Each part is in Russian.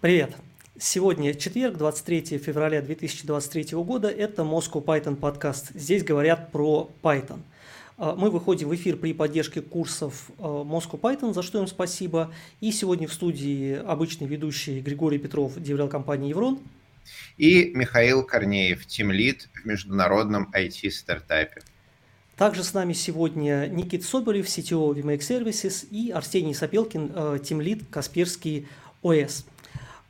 Привет! Сегодня четверг, 23 февраля 2023 года. Это Moscow Python подкаст. Здесь говорят про Python. А, мы выходим в эфир при поддержке курсов а, Moscow Python, за что им спасибо. И сегодня в студии обычный ведущий Григорий Петров, деврел компании Еврон. И Михаил Корнеев, тимлид в международном IT-стартапе. Также с нами сегодня Никит Соболев, CTO VMake Services и Арсений Сапелкин, тимлид Касперский ОС.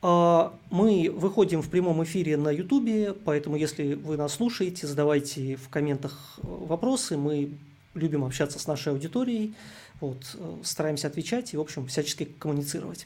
А, мы выходим в прямом эфире на Ютубе, поэтому если вы нас слушаете, задавайте в комментах э, вопросы. Мы любим общаться с нашей аудиторией, вот, э, стараемся отвечать и, в общем, всячески коммуницировать.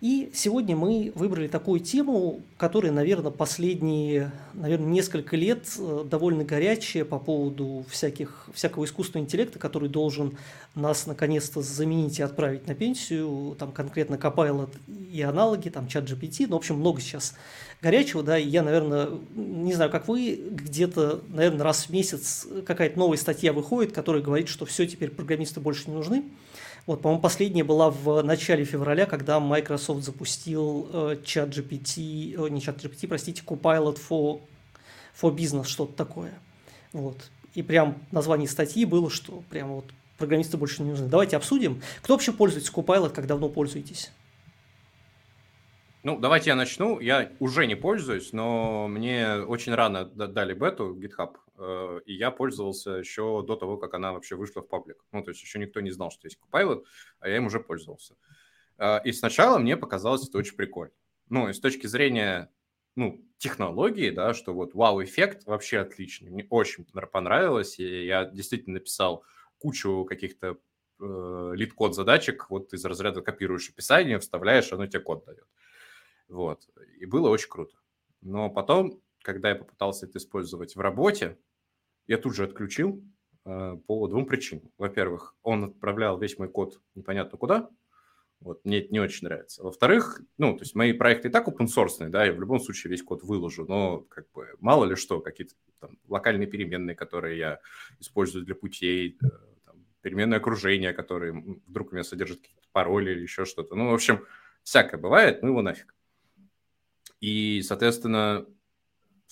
И сегодня мы выбрали такую тему, которая, наверное, последние, наверное, несколько лет э, довольно горячая по поводу всяких, всякого искусственного интеллекта, который должен нас наконец-то заменить и отправить на пенсию, там конкретно Copilot и аналоги, там чат GPT, ну, в общем, много сейчас горячего, да, и я, наверное, не знаю, как вы, где-то, наверное, раз в месяц какая-то новая статья выходит, которая говорит, что все, теперь программисты больше не нужны. Вот, по-моему, последняя была в начале февраля, когда Microsoft запустил э, чат GPT, э, не чат GPT, простите, Copilot for, for Business, что-то такое. Вот. И прям название статьи было, что прям вот программисты больше не нужны. Давайте обсудим. Кто вообще пользуется Copilot, как давно пользуетесь? Ну, давайте я начну. Я уже не пользуюсь, но мне очень рано дали бету GitHub, э, и я пользовался еще до того, как она вообще вышла в паблик. Ну, то есть еще никто не знал, что есть Copilot, а я им уже пользовался. Э, и сначала мне показалось это очень прикольно. Ну, и с точки зрения ну, технологии, да, что вот вау-эффект вообще отличный. Мне очень понравилось, и я действительно написал кучу каких-то э, LeetCode задачек, вот из разряда копируешь описание, вставляешь, оно тебе код дает. Вот. И было очень круто. Но потом, когда я попытался это использовать в работе, я тут же отключил э, по двум причинам. Во-первых, он отправлял весь мой код непонятно куда. Вот, мне это не очень нравится. Во-вторых, ну, то есть мои проекты и так open source, да, я в любом случае весь код выложу, но как бы мало ли что, какие-то там локальные переменные, которые я использую для путей, э, там, переменное окружение, которые вдруг у меня содержат какие-то пароли или еще что-то. Ну, в общем, всякое бывает, ну его нафиг. И, соответственно,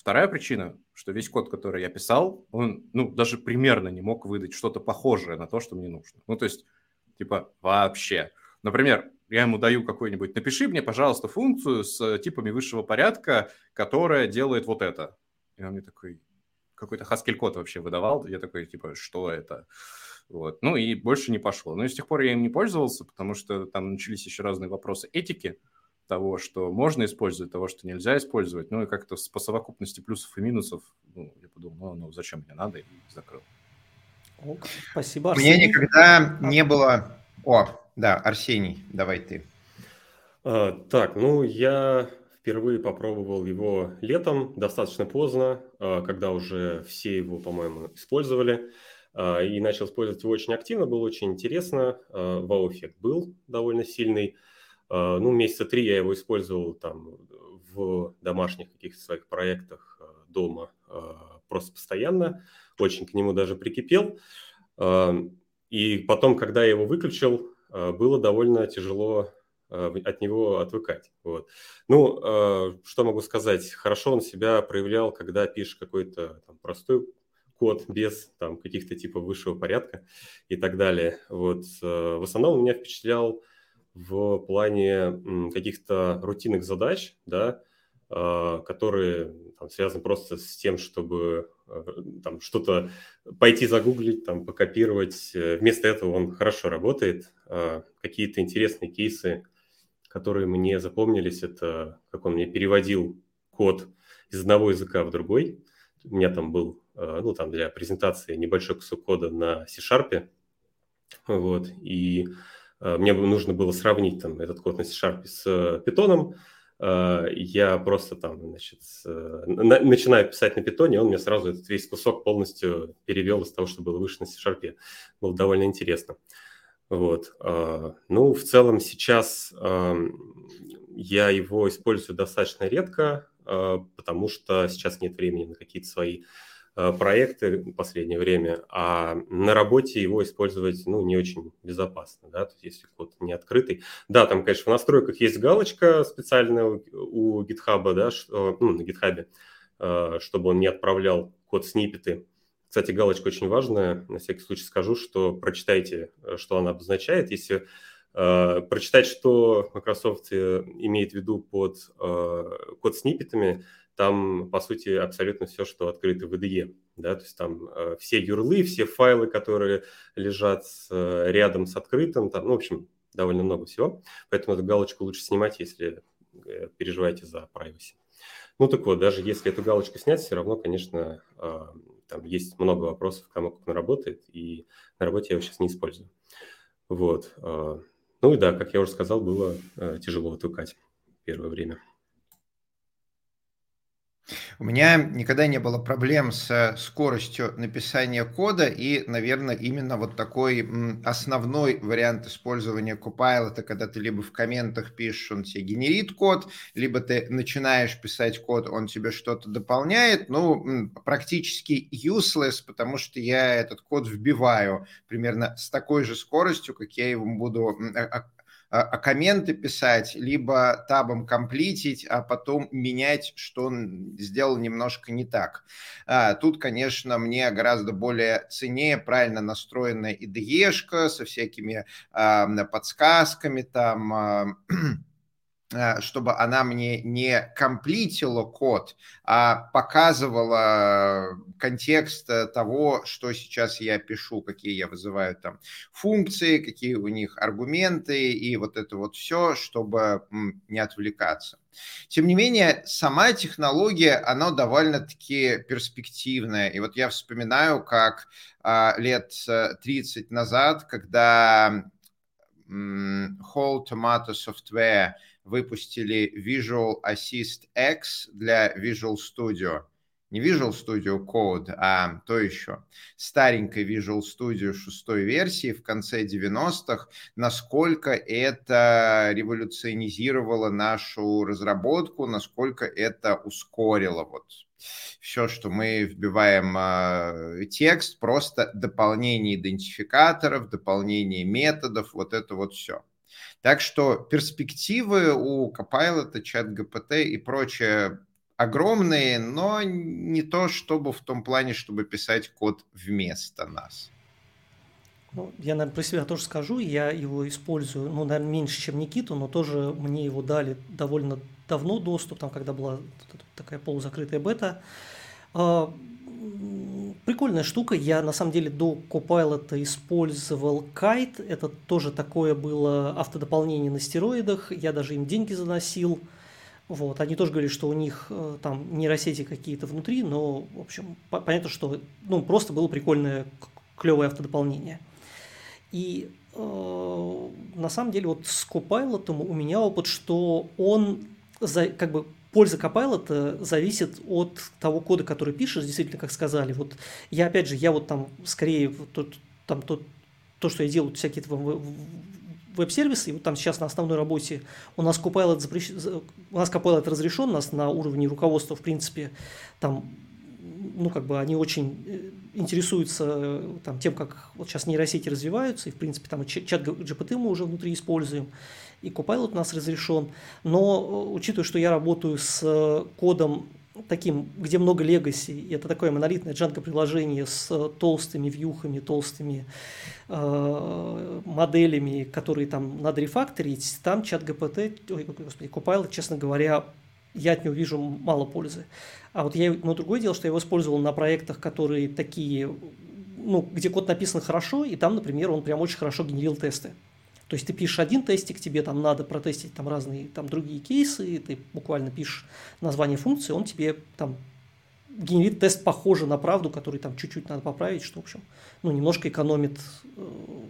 вторая причина, что весь код, который я писал, он, ну, даже примерно не мог выдать что-то похожее на то, что мне нужно. Ну, то есть, типа, вообще. Например, я ему даю какой-нибудь, напиши мне, пожалуйста, функцию с типами высшего порядка, которая делает вот это. И он мне такой, какой-то Haskell код вообще выдавал. Я такой, типа, что это? Вот. Ну и больше не пошло. Но и с тех пор я им не пользовался, потому что там начались еще разные вопросы этики того, что можно использовать, того, что нельзя использовать. Ну и как-то по совокупности плюсов и минусов, ну, я подумал, ну, ну зачем мне надо, и закрыл. Ок, спасибо, Арсений. Мне никогда не было... О, да, Арсений, давай ты. А, так, ну, я впервые попробовал его летом, достаточно поздно, а, когда уже все его, по-моему, использовали. А, и начал использовать его очень активно, было очень интересно. А, вау-эффект был довольно сильный. А, ну, месяца три я его использовал там в домашних каких-то своих проектах а, дома а, просто постоянно, очень к нему даже прикипел. И потом, когда я его выключил, было довольно тяжело от него отвыкать. Вот. Ну, что могу сказать? Хорошо он себя проявлял, когда пишешь какой-то там, простой код без там, каких-то типа высшего порядка и так далее. Вот. В основном меня впечатлял в плане каких-то рутинных задач, да, а, которые там, связаны просто с тем, чтобы э, там что-то пойти загуглить, там, покопировать. Э, вместо этого он хорошо работает. А, какие-то интересные кейсы, которые мне запомнились, это как он мне переводил код из одного языка в другой. У меня там был, э, ну, там для презентации небольшой кусок кода на C-Sharp. Вот, и мне нужно было сравнить там этот код на C-Sharp с Python. Э, я просто там, значит, начинаю писать на питоне, он мне сразу этот весь кусок полностью перевел из того, что было выше на C-Sharp. Было довольно интересно. Вот. Э, ну, в целом сейчас я его использую достаточно редко, потому что сейчас нет времени на какие-то свои проекты в последнее время, а на работе его использовать ну, не очень безопасно, да, то есть если код не открытый. Да, там, конечно, в настройках есть галочка специальная у, у GitHub, да, что, ну, на GitHub, чтобы он не отправлял код сниппеты. Кстати, галочка очень важная. На всякий случай скажу, что прочитайте, что она обозначает. Если э, прочитать, что Microsoft имеет в виду под э, код сниппетами, там, по сути, абсолютно все, что открыто в IDE. Да? То есть там э, все юрлы, все файлы, которые лежат э, рядом с открытым, там, ну, в общем, довольно много всего. Поэтому эту галочку лучше снимать, если э, переживаете за privacy. Ну так вот, даже если эту галочку снять, все равно, конечно, э, там есть много вопросов, кому как он работает, и на работе я его сейчас не использую. Вот. Э, ну и да, как я уже сказал, было э, тяжело отвыкать первое время. У меня никогда не было проблем с скоростью написания кода, и, наверное, именно вот такой основной вариант использования Copilot, когда ты либо в комментах пишешь, он тебе генерит код, либо ты начинаешь писать код, он тебе что-то дополняет, ну, практически useless, потому что я этот код вбиваю примерно с такой же скоростью, как я его буду а, а, комменты писать, либо табом комплитить, а потом менять, что он сделал немножко не так. А, тут, конечно, мне гораздо более ценнее правильно настроенная IDE-шка со всякими а, подсказками, там... Э, чтобы она мне не комплитила код, а показывала контекст того, что сейчас я пишу, какие я вызываю там функции, какие у них аргументы и вот это вот все, чтобы не отвлекаться. Тем не менее, сама технология, она довольно-таки перспективная. И вот я вспоминаю, как а, лет 30 назад, когда Whole Tomato Software – выпустили Visual Assist X для Visual Studio. Не Visual Studio Code, а то еще. Старенькой Visual Studio шестой версии в конце 90-х. Насколько это революционизировало нашу разработку, насколько это ускорило вот все, что мы вбиваем э, текст, просто дополнение идентификаторов, дополнение методов, вот это вот все. Так что перспективы у Copilot, чат GPT и прочее огромные, но не то чтобы в том плане, чтобы писать код вместо нас. Ну, я, наверное, про себя тоже скажу. Я его использую, ну, наверное, меньше, чем Никиту, но тоже мне его дали довольно давно доступ, там, когда была такая полузакрытая бета. Прикольная штука. Я на самом деле до Copilot использовал Kite. Это тоже такое было автодополнение на стероидах. Я даже им деньги заносил. Вот. Они тоже говорили, что у них э, там нейросети какие-то внутри, но, в общем, понятно, что ну, просто было прикольное, клевое автодополнение. И э, на самом деле вот с Copilot у меня опыт, что он за, как бы польза Copilot зависит от того кода, который пишешь, действительно, как сказали. Вот я, опять же, я вот там скорее тот, там, тот, то, что я делаю, всякие веб-сервисы, вот там сейчас на основной работе у нас Copilot, запрещ... у нас Copilot разрешен, у нас на уровне руководства, в принципе, там, ну, как бы они очень э, интересуются там, тем, как вот сейчас нейросети развиваются, и, в принципе, там чат GPT мы уже внутри используем, и Copilot у нас разрешен. Но э, учитывая, что я работаю с э, кодом таким, где много легаси, это такое монолитное Django приложение с э, толстыми вьюхами, толстыми э, моделями, которые там надо рефакторить, там чат GPT, ой, господи, Copilot, честно говоря, я от него вижу мало пользы. А вот я, но другое дело, что я его использовал на проектах, которые такие, ну, где код написан хорошо, и там, например, он прям очень хорошо генерил тесты. То есть ты пишешь один тестик, тебе там надо протестить там разные там другие кейсы, ты буквально пишешь название функции, он тебе там генерит тест похожий на правду, который там чуть-чуть надо поправить, что, в общем, ну, немножко экономит э,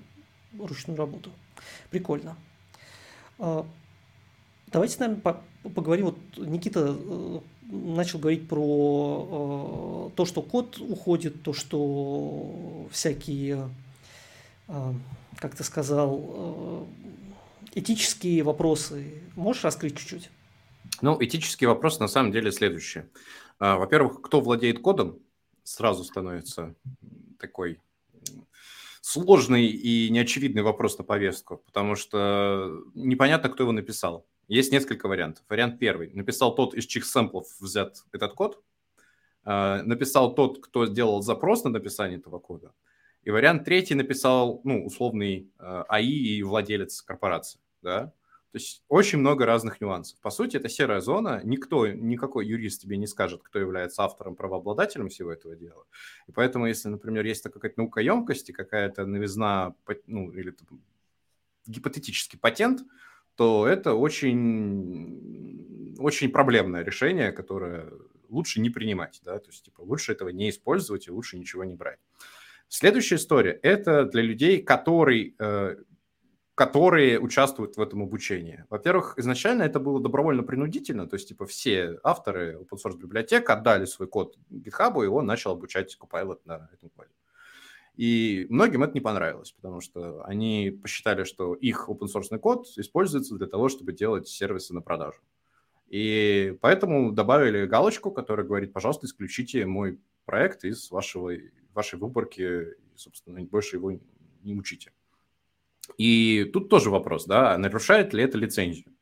ручную работу. Прикольно. Э, давайте, наверное, по поговорим. Вот Никита э, начал говорить про э, то, что код уходит, то, что всякие э, как ты сказал, э, этические вопросы. Можешь раскрыть чуть-чуть? Ну, этический вопрос на самом деле следующий. А, во-первых, кто владеет кодом? сразу становится такой сложный и неочевидный вопрос на повестку, потому что непонятно, кто его написал. Есть несколько вариантов. Вариант первый. Написал тот, из чьих сэмплов взят этот код. А, написал тот, кто сделал запрос на написание этого кода. И вариант третий написал, ну, условный а, АИ и владелец корпорации. Да? То есть очень много разных нюансов. По сути, это серая зона. Никто, никакой юрист тебе не скажет, кто является автором, правообладателем всего этого дела. И поэтому, если, например, есть какая-то наукоемкость и какая-то новизна, ну, или гипотетический патент, то это очень, очень проблемное решение, которое лучше не принимать. Да? То есть, типа, лучше этого не использовать и лучше ничего не брать. Следующая история – это для людей, которые э, которые участвуют в этом обучении. Во-первых, изначально это было добровольно-принудительно, то есть типа все авторы open source библиотек отдали свой код GitHub, и он начал обучать Copilot на этом коде. И многим это не понравилось, потому что они посчитали, что их open source код используется для того, чтобы делать сервисы на продажу. И поэтому добавили галочку, которая говорит, пожалуйста, исключите мой проект из вашего, вашей выборки, и, собственно, больше его не учите. И тут тоже вопрос, да, нарушает ли это лицензию?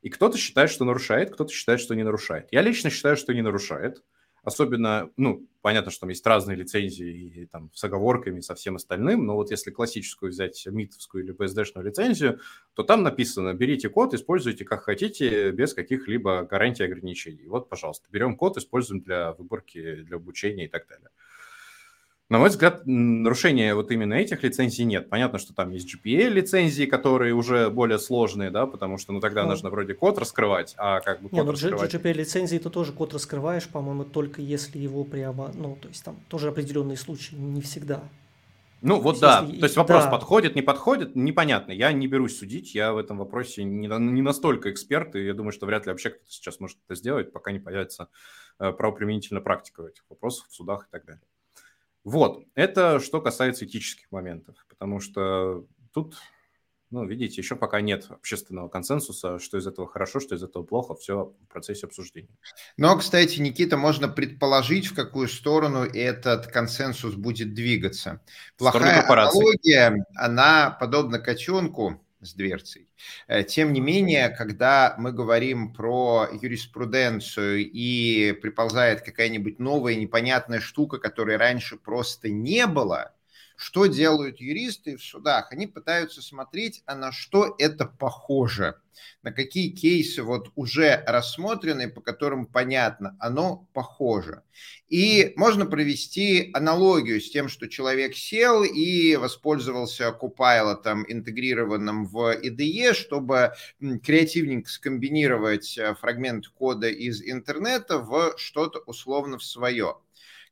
И кто-то считает, что нарушает, кто-то считает, что не нарушает. Я лично считаю, что не нарушает. Особенно, ну, понятно, что там есть разные лицензии и там с оговорками, со всем остальным, но вот если классическую взять митовскую или BSD-шную лицензию, то там написано, берите код, используйте как хотите, без каких-либо гарантий и ограничений. Вот, пожалуйста, берем код, используем для выборки, для обучения и так далее. На мой взгляд, нарушения вот именно этих лицензий нет. Понятно, что там есть GPL-лицензии, которые уже более сложные, да, потому что, ну, тогда ну, нужно вроде код раскрывать, а как бы код не, ну, раскрывать... GPL-лицензии ты тоже код раскрываешь, по-моему, только если его прямо, ну, то есть там тоже определенные случаи, не всегда. Ну вот то да, если... то есть вопрос да. подходит, не подходит, непонятно. Я не берусь судить, я в этом вопросе не, не настолько эксперт, и я думаю, что вряд ли вообще кто-то сейчас может это сделать, пока не появится э, правоприменительная практика этих вопросов в судах и так далее. Вот, это что касается этических моментов, потому что тут, ну, видите, еще пока нет общественного консенсуса, что из этого хорошо, что из этого плохо, все в процессе обсуждения. Но, кстати, Никита, можно предположить, в какую сторону этот консенсус будет двигаться. Плохая аналогия, она подобна котенку, с дверцей. Э, тем не менее, когда мы говорим про юриспруденцию и приползает какая-нибудь новая непонятная штука, которой раньше просто не было, что делают юристы в судах? Они пытаются смотреть, а на что это похоже, на какие кейсы вот уже рассмотрены, по которым понятно, оно похоже. И можно провести аналогию с тем, что человек сел и воспользовался Copilot интегрированным в IDE, чтобы креативненько скомбинировать э, фрагмент кода из интернета в что-то условно в свое.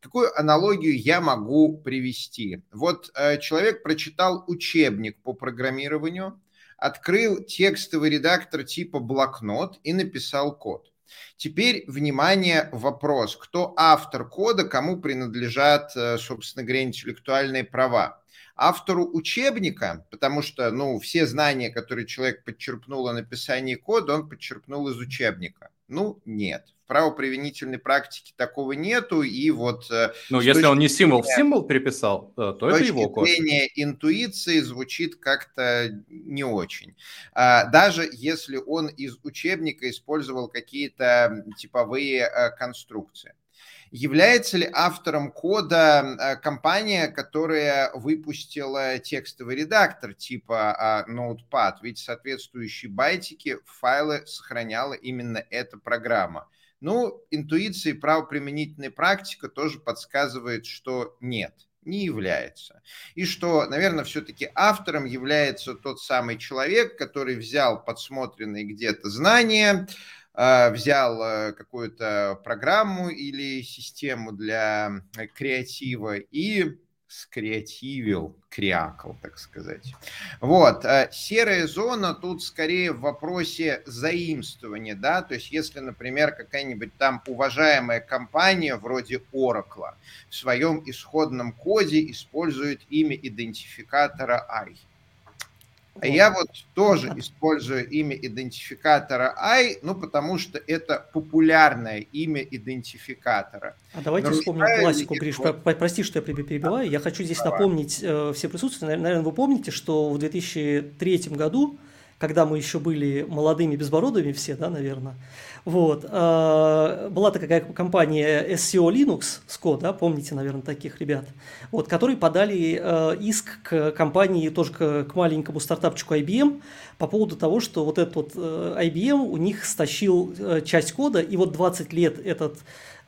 Какую аналогию я могу привести? Вот э, человек прочитал учебник по программированию, открыл текстовый редактор типа блокнот и написал код. Теперь, внимание, вопрос. Кто автор кода, кому принадлежат, э, собственно говоря, интеллектуальные права? Автору учебника, потому что, ну, все знания, которые человек подчерпнул о написании кода, он подчерпнул из учебника. Ну, нет правоприменительной практики такого нету, и вот... Э, ну, если он не символ в символ переписал, э, то это его код. зрения интуиции звучит как-то не очень. А, даже если он из учебника использовал какие-то типовые э, конструкции. Является ли автором кода компания, которая выпустила текстовый редактор типа а, Notepad? Ведь соответствующие байтики файлы сохраняла именно эта программа. Ну, интуиция и правоприменительная практика тоже подсказывает, что нет, не является. И что, наверное, все-таки автором является тот самый человек, который взял подсмотренные где-то знания, а, взял э, какую-то программу или систему для креатива и скреативил, крякал, так сказать. Вот, э, серая зона тут скорее в вопросе заимствования, да, то есть если, например, какая-нибудь там уважаемая компания вроде Oracle в своем исходном коде использует имя идентификатора I. А я вот тоже использую имя идентификатора I, ну, потому что это популярное имя идентификатора. А давайте вспомним классику, Гриш. Вот... Прости, что я перебиваю. Я хочу здесь Давай. напомнить э, все присутствующие. Наверное, вы помните, что в 2003 году, когда мы еще были молодыми безбородыми все, да, наверное, вот. А, была такая компания SEO Linux, Scott, да, помните, наверное, таких ребят, вот, которые подали а, иск к компании, тоже к, к маленькому стартапчику IBM по поводу того, что вот этот вот э, IBM у них стащил э, часть кода, и вот 20 лет этот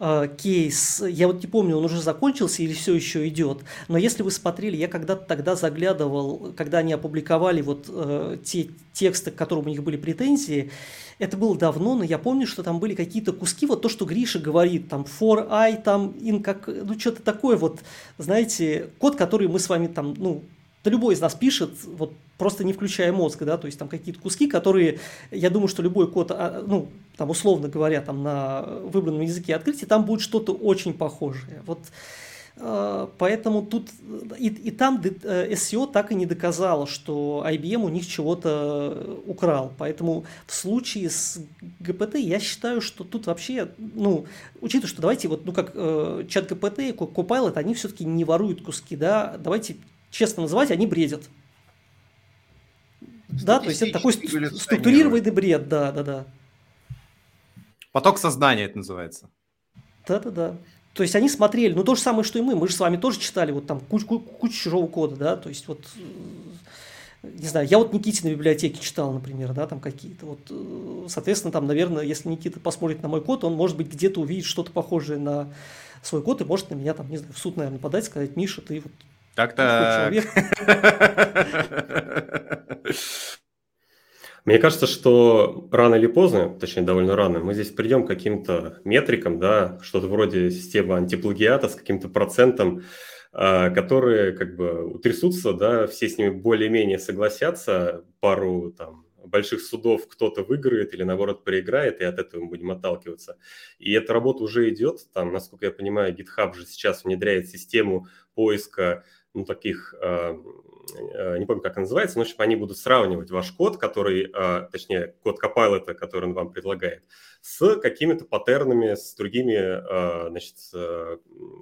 э, кейс, я вот не помню, он уже закончился или все еще идет, но если вы смотрели, я когда-то тогда заглядывал, когда они опубликовали вот э, те тексты, к которым у них были претензии, это было давно, но я помню, что там были какие-то куски, вот то, что Гриша говорит, там for i, там in как, ну что-то такое вот, знаете, код, который мы с вами там, ну, да любой из нас пишет, вот просто не включая мозг, да, то есть там какие-то куски, которые, я думаю, что любой код, а, ну, там условно говоря, там на выбранном языке открытия, там будет что-то очень похожее. Вот а, Поэтому тут и, и там SEO э, так и не доказало, что IBM у них чего-то украл. Поэтому в случае с ГПТ я считаю, что тут вообще, ну, учитывая, что давайте вот, ну, как э, чат ГПТ и Copilot, они все-таки не воруют куски, да, давайте честно называть, они бредят. Да, то есть это такой структурированный бред, да, да, да. Поток сознания это называется. Да-да-да. То есть они смотрели, ну то же самое, что и мы. Мы же с вами тоже читали вот там кучу, кучу, кучу чужого кода, да, то есть вот, не знаю, я вот Никите на библиотеке читал, например, да, там какие-то вот, соответственно, там, наверное, если Никита посмотрит на мой код, он, может быть, где-то увидит что-то похожее на свой код и может на меня там, не знаю, в суд, наверное, подать, сказать, Миша, ты вот так-так. Мне кажется, что рано или поздно, точнее довольно рано, мы здесь придем к каким-то метрикам, да, что-то вроде системы антиплагиата с каким-то процентом, а, которые как бы утрясутся, да, все с ними более-менее согласятся, пару там больших судов кто-то выиграет или наоборот проиграет, и от этого мы будем отталкиваться. И эта работа уже идет, там, насколько я понимаю, GitHub же сейчас внедряет систему поиска ну, таких Э, не помню, как называется, но, в общем, они будут сравнивать ваш код, который, э, точнее, код Copilot, который он вам предлагает, с какими-то паттернами, с другими, э, значит, с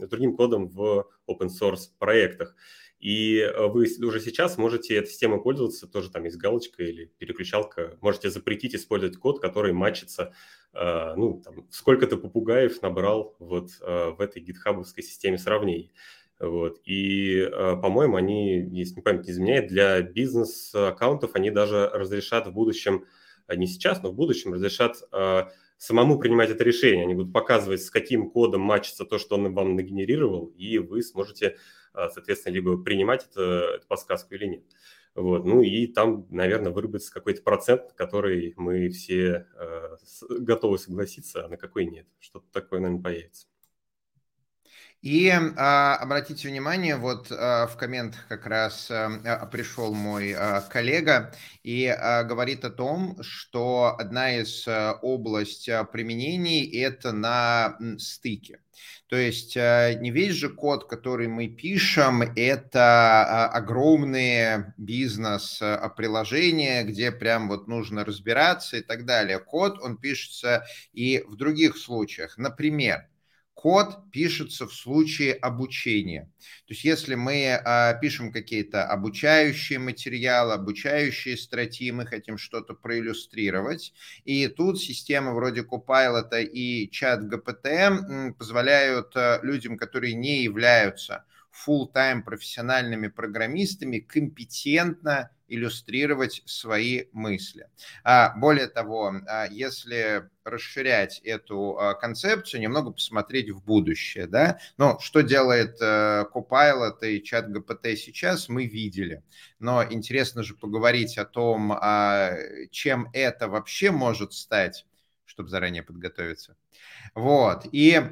другим кодом в open source проектах. И вы уже сейчас можете этой системой пользоваться, тоже там есть галочка или переключалка. Можете запретить использовать код, который матчится, ну, там, сколько-то попугаев набрал вот в этой гитхабовской системе сравнений. Вот. И, э, по-моему, они, если не память не изменяет, для бизнес-аккаунтов они даже разрешат в будущем, э, не сейчас, но в будущем разрешат э, самому принимать это решение. Они будут показывать, с каким кодом матчится то, что он вам нагенерировал, и вы сможете, соответственно, либо принимать это, эту подсказку или нет. Вот. Ну и там, наверное, выработается какой-то процент, который мы все э, готовы согласиться, а на какой нет. Что-то такое, наверное, появится. И а, обратите внимание, вот а, в комментах как раз а, а, пришел мой а, коллега и а, говорит о том, что одна из а, областей а, применений это на стыке. То есть а, не весь же код, который мы пишем, это а, огромные бизнес-приложения, где прям вот нужно разбираться и так далее. Код, он пишется и в других случаях. Например, код пишется в случае обучения. То есть если мы а, пишем какие-то обучающие материалы, обучающие статьи, мы хотим что-то проиллюстрировать, и тут системы вроде Copilot и чат GPT позволяют а, людям, которые не являются full-time профессиональными программистами, компетентно иллюстрировать свои мысли. А, более того, а, если расширять эту а, концепцию, немного посмотреть в будущее, да, но что делает э, Copilot и чат GPT сейчас, мы видели. Но интересно же поговорить о том, чем это вообще может стать, чтобы заранее подготовиться. Вот, и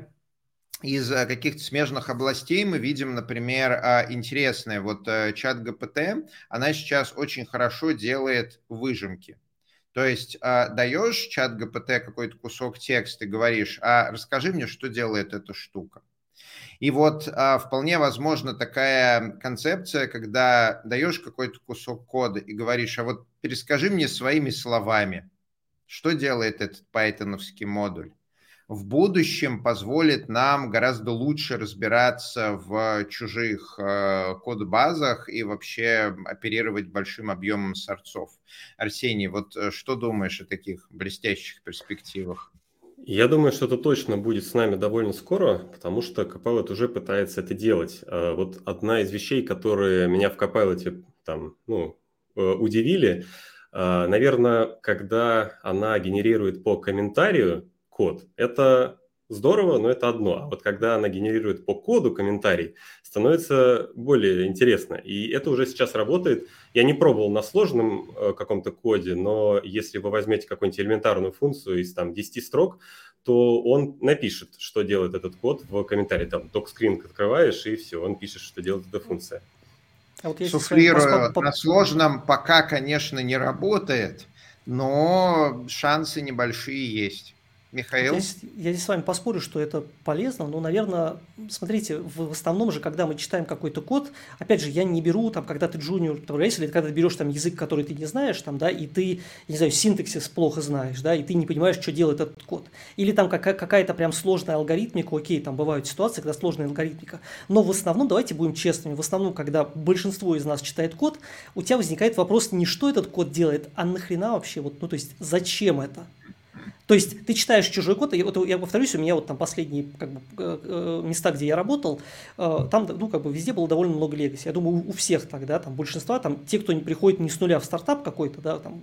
из э, каких-то смежных областей мы видим, например, а, интересное, вот э, чат ГПТ, она сейчас очень хорошо делает выжимки. То есть а, даешь чат ГПТ какой-то кусок текста и говоришь, а расскажи мне, что делает эта штука. И вот а, вполне возможно такая концепция, когда даешь какой-то кусок кода и говоришь, а вот перескажи мне своими словами, что делает этот пайтоновский модуль в будущем позволит нам гораздо лучше разбираться в чужих э, код-базах и вообще оперировать большим объемом сорцов. Арсений, вот э, что думаешь о таких блестящих перспективах? Я думаю, что это точно будет с нами довольно скоро, потому что Copilot уже пытается это делать. А вот одна из вещей, которые меня в Copilot там, ну, э, удивили, наверное, когда она генерирует по комментарию код. Это здорово, но это одно. А вот когда она генерирует по коду комментарий, становится более интересно. И это уже сейчас работает. Я не пробовал на сложном э, каком-то коде, но если вы возьмете какую-нибудь элементарную функцию из там 10 строк, то он напишет, что делает этот код в комментарии. Там док-скрин открываешь, и все, он пишет, что делает эта функция. А вот Суфлирую, на сложном пока, конечно, не работает, но шансы небольшие есть. Михаил? Я, я здесь с вами поспорю, что это полезно, но, наверное, смотрите, в, основном же, когда мы читаем какой-то код, опять же, я не беру, там, когда ты джуниор программист, или когда ты берешь там язык, который ты не знаешь, там, да, и ты, не знаю, синтаксис плохо знаешь, да, и ты не понимаешь, что делает этот код. Или там какая- какая-то прям сложная алгоритмика, окей, там бывают ситуации, когда сложная алгоритмика, но в основном, давайте будем честными, в основном, когда большинство из нас читает код, у тебя возникает вопрос не что этот код делает, а нахрена вообще, вот, ну, то есть, зачем это? То есть ты читаешь чужой код, и вот я повторюсь, у меня вот там последние как бы, э, э, места, где я работал, э, там ну, как бы везде было довольно много легаси. Я думаю, у всех тогда, там большинства, там те, кто не приходит не с нуля в стартап какой-то, да, там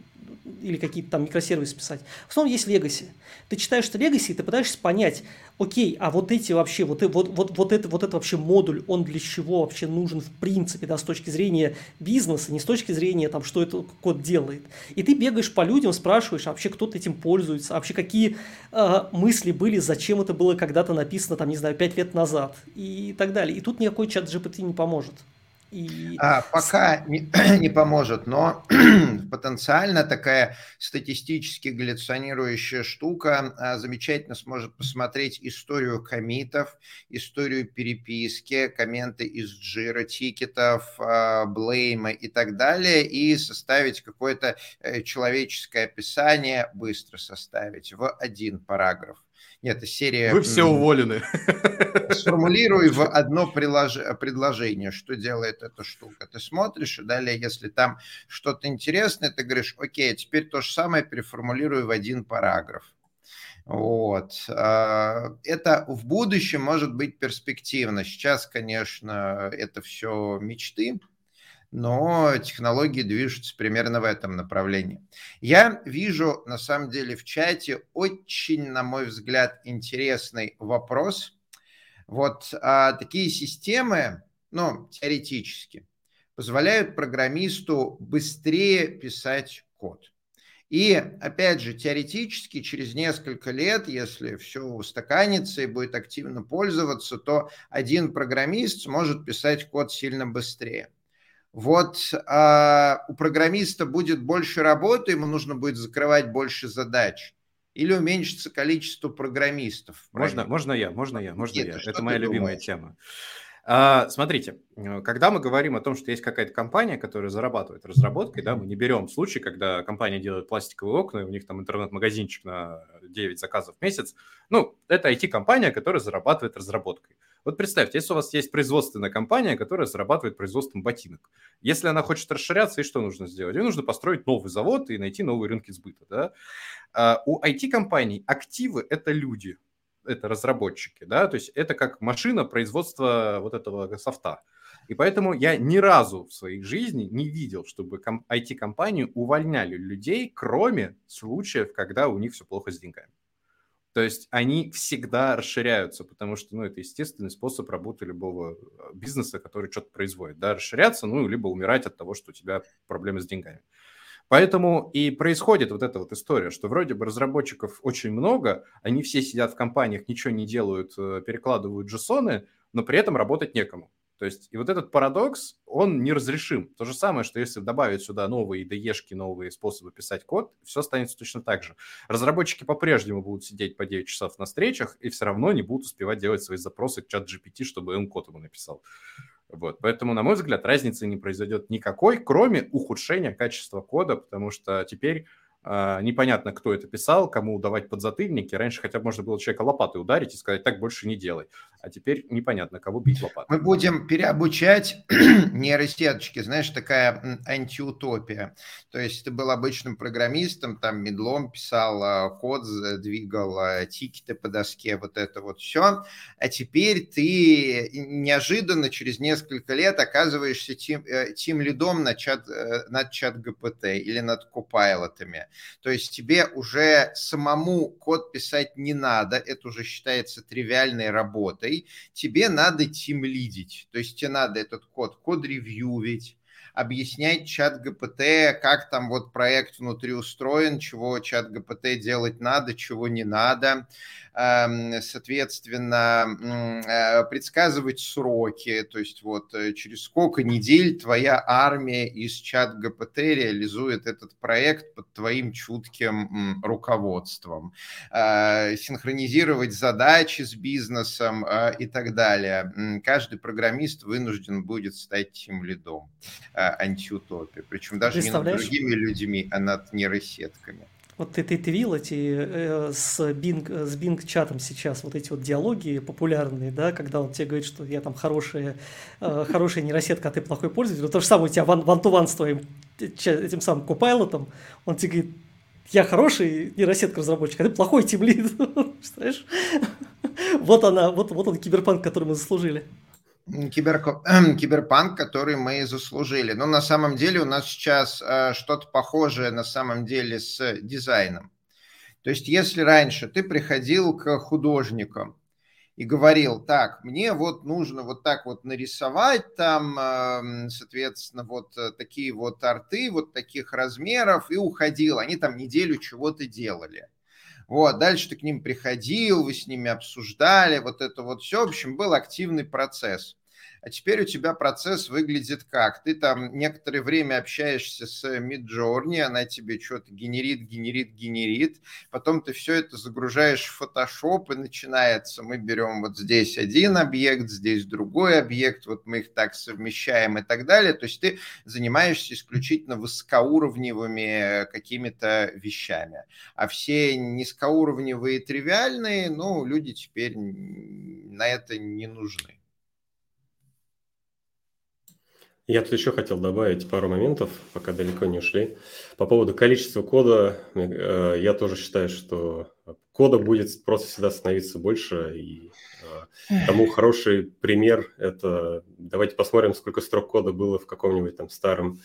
или какие-то там микросервисы писать. В основном есть легаси. Ты читаешь это легаси, и ты пытаешься понять, окей, а вот эти вообще, вот, вот, вот, вот, это, вот это вообще модуль, он для чего вообще нужен в принципе, да, с точки зрения бизнеса, не с точки зрения там, что этот код делает. И ты бегаешь по людям, спрашиваешь, а вообще кто-то этим пользуется, а вообще какие э, мысли были, зачем это было когда-то написано, там, не знаю, пять лет назад и так далее. И тут никакой чат GPT не поможет. И... А, пока не, не поможет, но потенциально такая статистически галлюционирующая штука а, замечательно сможет посмотреть историю комитов, историю переписки, комменты из джира, тикетов, а, блейма и так далее, и составить какое-то э, человеческое описание, быстро составить в один параграф. Нет, это серия... Вы все уволены. Сформулируй в одно прилож... предложение, что делает эта штука. Ты смотришь, и далее, если там что-то интересное, ты говоришь, окей, а теперь то же самое переформулируй в один параграф. Вот. А, это в будущем может быть перспективно. Сейчас, конечно, это все мечты, но технологии движутся примерно в этом направлении. Я вижу, на самом деле, в чате очень, на мой взгляд, интересный вопрос. Вот а, такие системы, ну, теоретически, позволяют программисту быстрее писать код. И, опять же, теоретически, через несколько лет, если все устаканится и будет активно пользоваться, то один программист сможет писать код сильно быстрее вот а, у программиста будет больше работы, ему нужно будет закрывать больше задач, или уменьшится количество программистов. Можно, можно я, можно я, можно Нет, я. Это моя любимая думаешь? тема. А, смотрите, э, когда мы говорим о том, что есть какая-то компания, которая зарабатывает разработкой, да, мы не берем случай, когда компания делает пластиковые окна, и у них там интернет-магазинчик на 9 заказов в месяц. Ну, это IT-компания, которая зарабатывает разработкой. Вот представьте, если у вас есть производственная компания, которая зарабатывает производством ботинок. Если она хочет расширяться, и что нужно сделать? Ей нужно построить новый завод и найти новые рынки сбыта. Да? А у IT-компаний активы – это люди, это разработчики. Да? То есть это как машина производства вот этого софта. И поэтому я ни разу в своей жизни не видел, чтобы IT-компании увольняли людей, кроме случаев, когда у них все плохо с деньгами. То есть они всегда расширяются, потому что, ну, это естественный способ работы любого э, бизнеса, который что-то производит, да, расширяться, ну, либо умирать от того, что у тебя проблемы с деньгами. Поэтому и происходит вот эта вот история, что вроде бы разработчиков очень много, они все сидят в компаниях, ничего не делают, э, перекладывают джессоны, но при этом работать некому. То есть, и вот этот парадокс, он неразрешим. То же самое, что если добавить сюда новые IDE-шки, новые способы писать код, все останется точно так же. Разработчики по-прежнему будут сидеть по 9 часов на встречах и все равно не будут успевать делать свои запросы к чат GPT, чтобы им код ему написал. Вот. Поэтому, на мой взгляд, разницы не произойдет никакой, кроме ухудшения качества кода, потому что теперь непонятно, кто это писал, кому давать подзатыльники. Раньше хотя бы можно было человека лопатой ударить и сказать, так больше не делай. А теперь непонятно, кого бить лопатой. Мы будем переобучать нейросеточки, знаешь, такая антиутопия. То есть ты был обычным программистом, там медлом писал а, код, двигал а, тикеты по доске, вот это вот все. А теперь ты неожиданно через несколько лет оказываешься тим, э, тим лидом над чат, э, над чат ГПТ или над копайлотами. То есть тебе уже самому код писать не надо, это уже считается тривиальной работой. Тебе надо тим лидить, то есть тебе надо этот код код-ревьювить, объяснять чат ГПТ, как там вот проект внутри устроен, чего чат ГПТ делать надо, чего не надо. Эм, соответственно, э, предсказывать сроки, то есть вот э, через сколько недель твоя армия из чат ГПТ реализует этот проект под твоим чутким руководством, э, синхронизировать задачи с бизнесом и так далее. Каждый программист вынужден будет стать тем лидом антиутопии, причем даже не над другими людьми, а над нейросетками. Вот ты, ты, видел эти э, с Bing, с Bing чатом сейчас, вот эти вот диалоги популярные, да, когда он тебе говорит, что я там хорошая, э, хорошая нейросетка, а ты плохой пользователь. Вот то же самое у тебя ван-ту-ван с твоим этим самым копайлотом, он тебе говорит, я хороший нейросетка разработчик, а ты плохой тимлид. Знаешь? Вот она, вот, вот он киберпанк, который мы заслужили кибер, киберпанк, который мы заслужили. Но на самом деле у нас сейчас э, что-то похожее на самом деле с дизайном. То есть если раньше ты приходил к художникам и говорил, так, мне вот нужно вот так вот нарисовать там, эм, соответственно, вот э, такие вот арты, вот таких размеров, и уходил. Они там неделю чего-то делали. Вот, дальше ты к ним приходил, вы с ними обсуждали, вот это вот все. В общем, был активный процесс а теперь у тебя процесс выглядит как? Ты там некоторое время общаешься с Midjourney, она тебе что-то генерит, генерит, генерит, потом ты все это загружаешь в Photoshop, и начинается, мы берем вот здесь один объект, здесь другой объект, вот мы их так совмещаем и так далее. То есть ты занимаешься исключительно высокоуровневыми какими-то вещами. А все низкоуровневые тривиальные, ну, люди теперь на это не нужны. Я тут еще хотел добавить пару моментов, пока далеко не ушли. По поводу количества кода, э, я тоже считаю, что кода будет просто всегда становиться больше. И э, тому хороший пример – это давайте посмотрим, сколько строк кода было в каком-нибудь там старом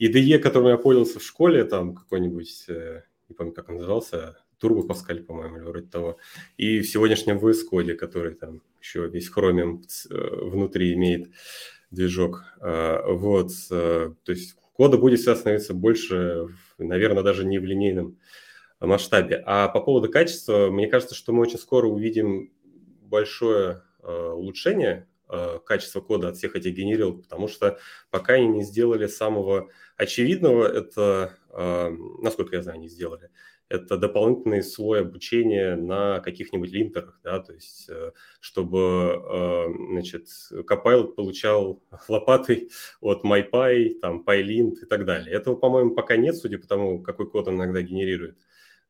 IDE, которым я пользовался в школе, там какой-нибудь, э, не помню, как он назывался, Turbo Pascal, по-моему, или вроде того. И в сегодняшнем VS Code, который там еще весь Chromium внутри имеет движок. А, вот, а, то есть кода будет всегда становиться больше, наверное, даже не в линейном масштабе. А по поводу качества, мне кажется, что мы очень скоро увидим большое а, улучшение качества кода от всех этих генерил, потому что пока они не сделали самого очевидного, это, насколько я знаю, не сделали – это дополнительный слой обучения на каких-нибудь линтерах, да, то есть э, чтобы, э, значит, Copilot получал лопатой от MyPy, там, PyLint и так далее. Этого, по-моему, пока нет, судя по тому, какой код он иногда генерирует.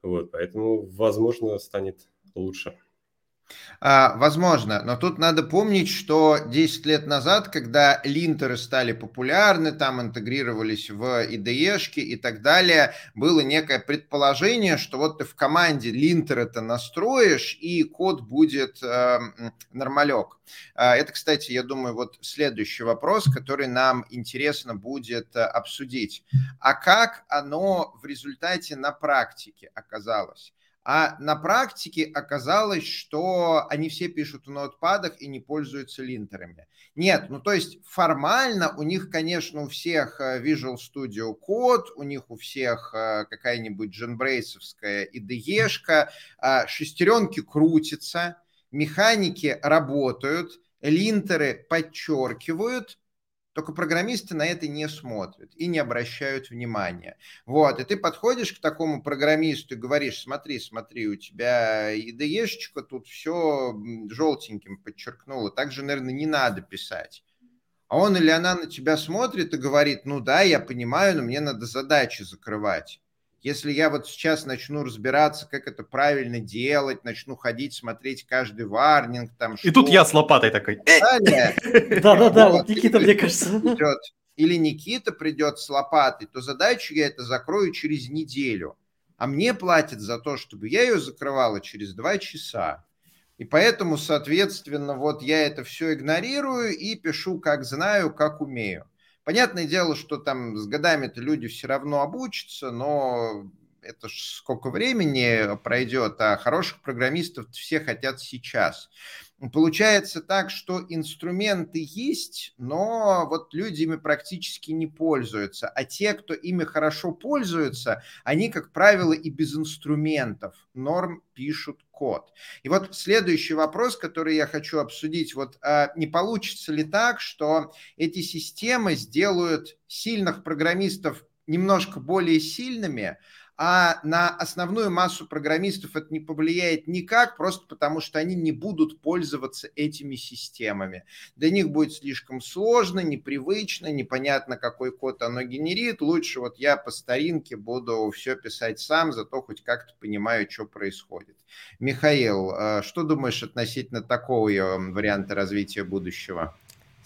Вот, поэтому, возможно, станет лучше. А, возможно, но тут надо помнить, что 10 лет назад, когда линтеры стали популярны, там интегрировались в IDE-шки и так далее, было некое предположение, что вот ты в команде линтер это настроишь, и код будет э, нормалек. А, это, кстати, я думаю, вот следующий вопрос, который нам интересно будет э, обсудить. А как оно в результате на практике оказалось? А на практике оказалось, что они все пишут в ноутпадах и не пользуются линтерами. Нет, ну то есть формально у них, конечно, у всех э, Visual Studio Code, у них у всех э, какая-нибудь дженбрейсовская IDE-шка, а шестеренки крутятся, механики работают, линтеры подчеркивают, только программисты на это не смотрят и не обращают внимания. Вот, и ты подходишь к такому программисту и говоришь, смотри, смотри, у тебя IDE-шечка тут все желтеньким подчеркнула, так же, наверное, не надо писать. А он или она на тебя смотрит и говорит, ну да, я понимаю, но мне надо задачи закрывать. Если я вот сейчас начну разбираться, как это правильно делать, начну ходить, смотреть каждый варнинг, там И тут я с лопатой такой. Да-да-да, вот Никита, мне кажется. Или Никита придет с лопатой, то задачу я это закрою через неделю. А мне платят за то, чтобы я ее закрывала через два часа. И поэтому, соответственно, вот я это все игнорирую и пишу, как знаю, как умею. Понятное дело, что там с годами-то люди все равно обучатся, но это ж сколько времени пройдет, а хороших программистов все хотят сейчас. Получается так, что инструменты есть, но вот люди ими практически не пользуются. А те, кто ими хорошо пользуются, они, как правило, и без инструментов норм пишут код. И вот следующий вопрос, который я хочу обсудить, вот а не получится ли так, что эти системы сделают сильных программистов немножко более сильными, а на основную массу программистов это не повлияет никак, просто потому что они не будут пользоваться этими системами. Для них будет слишком сложно, непривычно, непонятно, какой код оно генерит. Лучше вот я по старинке буду все писать сам, зато хоть как-то понимаю, что происходит. Михаил, а что думаешь относительно такого варианта развития будущего?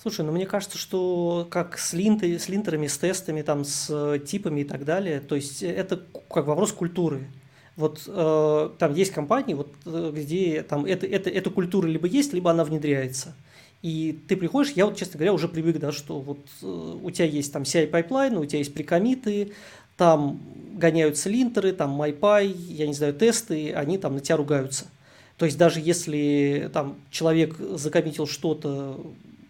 Слушай, ну мне кажется, что как с, линты, с линтерами, с тестами, там, с э, типами и так далее, то есть это как вопрос культуры. Вот э, там есть компании, вот, э, где там это, это, эта культура либо есть, либо она внедряется. И ты приходишь, я вот, честно говоря, уже привык, да, что вот э, у тебя есть там CI-пайплайн, у тебя есть pre-commit ы, там гоняются линтеры, там MyPy, я не знаю, тесты, они там на тебя ругаются. То есть даже если там человек закоммитил что-то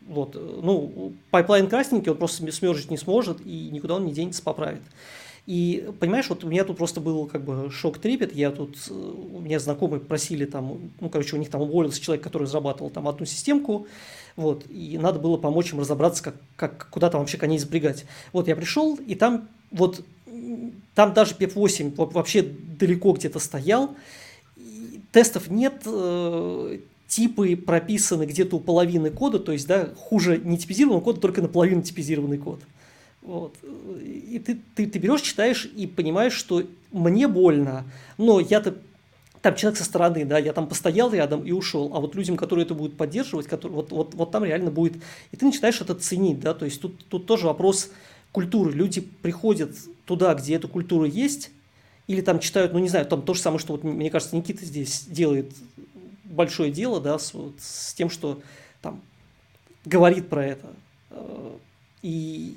вот, ну, пайплайн красненький, он просто смержить не сможет, и никуда он не денется, поправит. И, понимаешь, вот у меня тут просто был как бы шок-трепет, я тут, у меня знакомые просили там, ну, короче, у них там уволился человек, который разрабатывал там одну системку, вот, и надо было помочь им разобраться, как, как куда там вообще коней запрягать. Вот, я пришел, и там вот, там даже PEP-8 вообще далеко где-то стоял, тестов нет, э, типы прописаны где-то у половины кода, то есть, да, хуже не типизированного кода, только наполовину типизированный код. Вот. И ты, ты, ты берешь, читаешь и понимаешь, что мне больно, но я-то там человек со стороны, да, я там постоял рядом и ушел, а вот людям, которые это будут поддерживать, которые, вот, вот, вот там реально будет, и ты начинаешь это ценить, да, то есть тут, тут тоже вопрос культуры, люди приходят туда, где эта культура есть, или там читают, ну не знаю, там то же самое, что вот, мне кажется, Никита здесь делает большое дело, да, с, вот, с тем, что там говорит про это. Э, и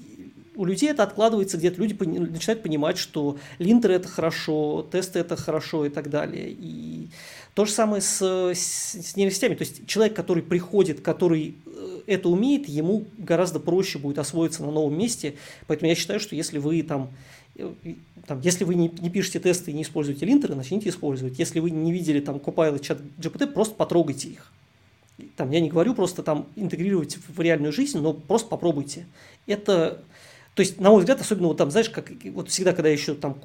у людей это откладывается где-то, люди начинают понимать, что линтеры это хорошо, тесты это хорошо и так далее. И то же самое с, с, с нейросетями. То есть человек, который приходит, который э, это умеет, ему гораздо проще будет освоиться на новом месте. Поэтому я считаю, что если вы там там, если вы не, не пишете тесты и не используете линтеры, начните использовать. Если вы не видели там Copilot, чат GPT, просто потрогайте их. Там, я не говорю просто там интегрировать в реальную жизнь, но просто попробуйте. Это, то есть, на мой взгляд, особенно вот там, знаешь, как вот всегда, когда я еще там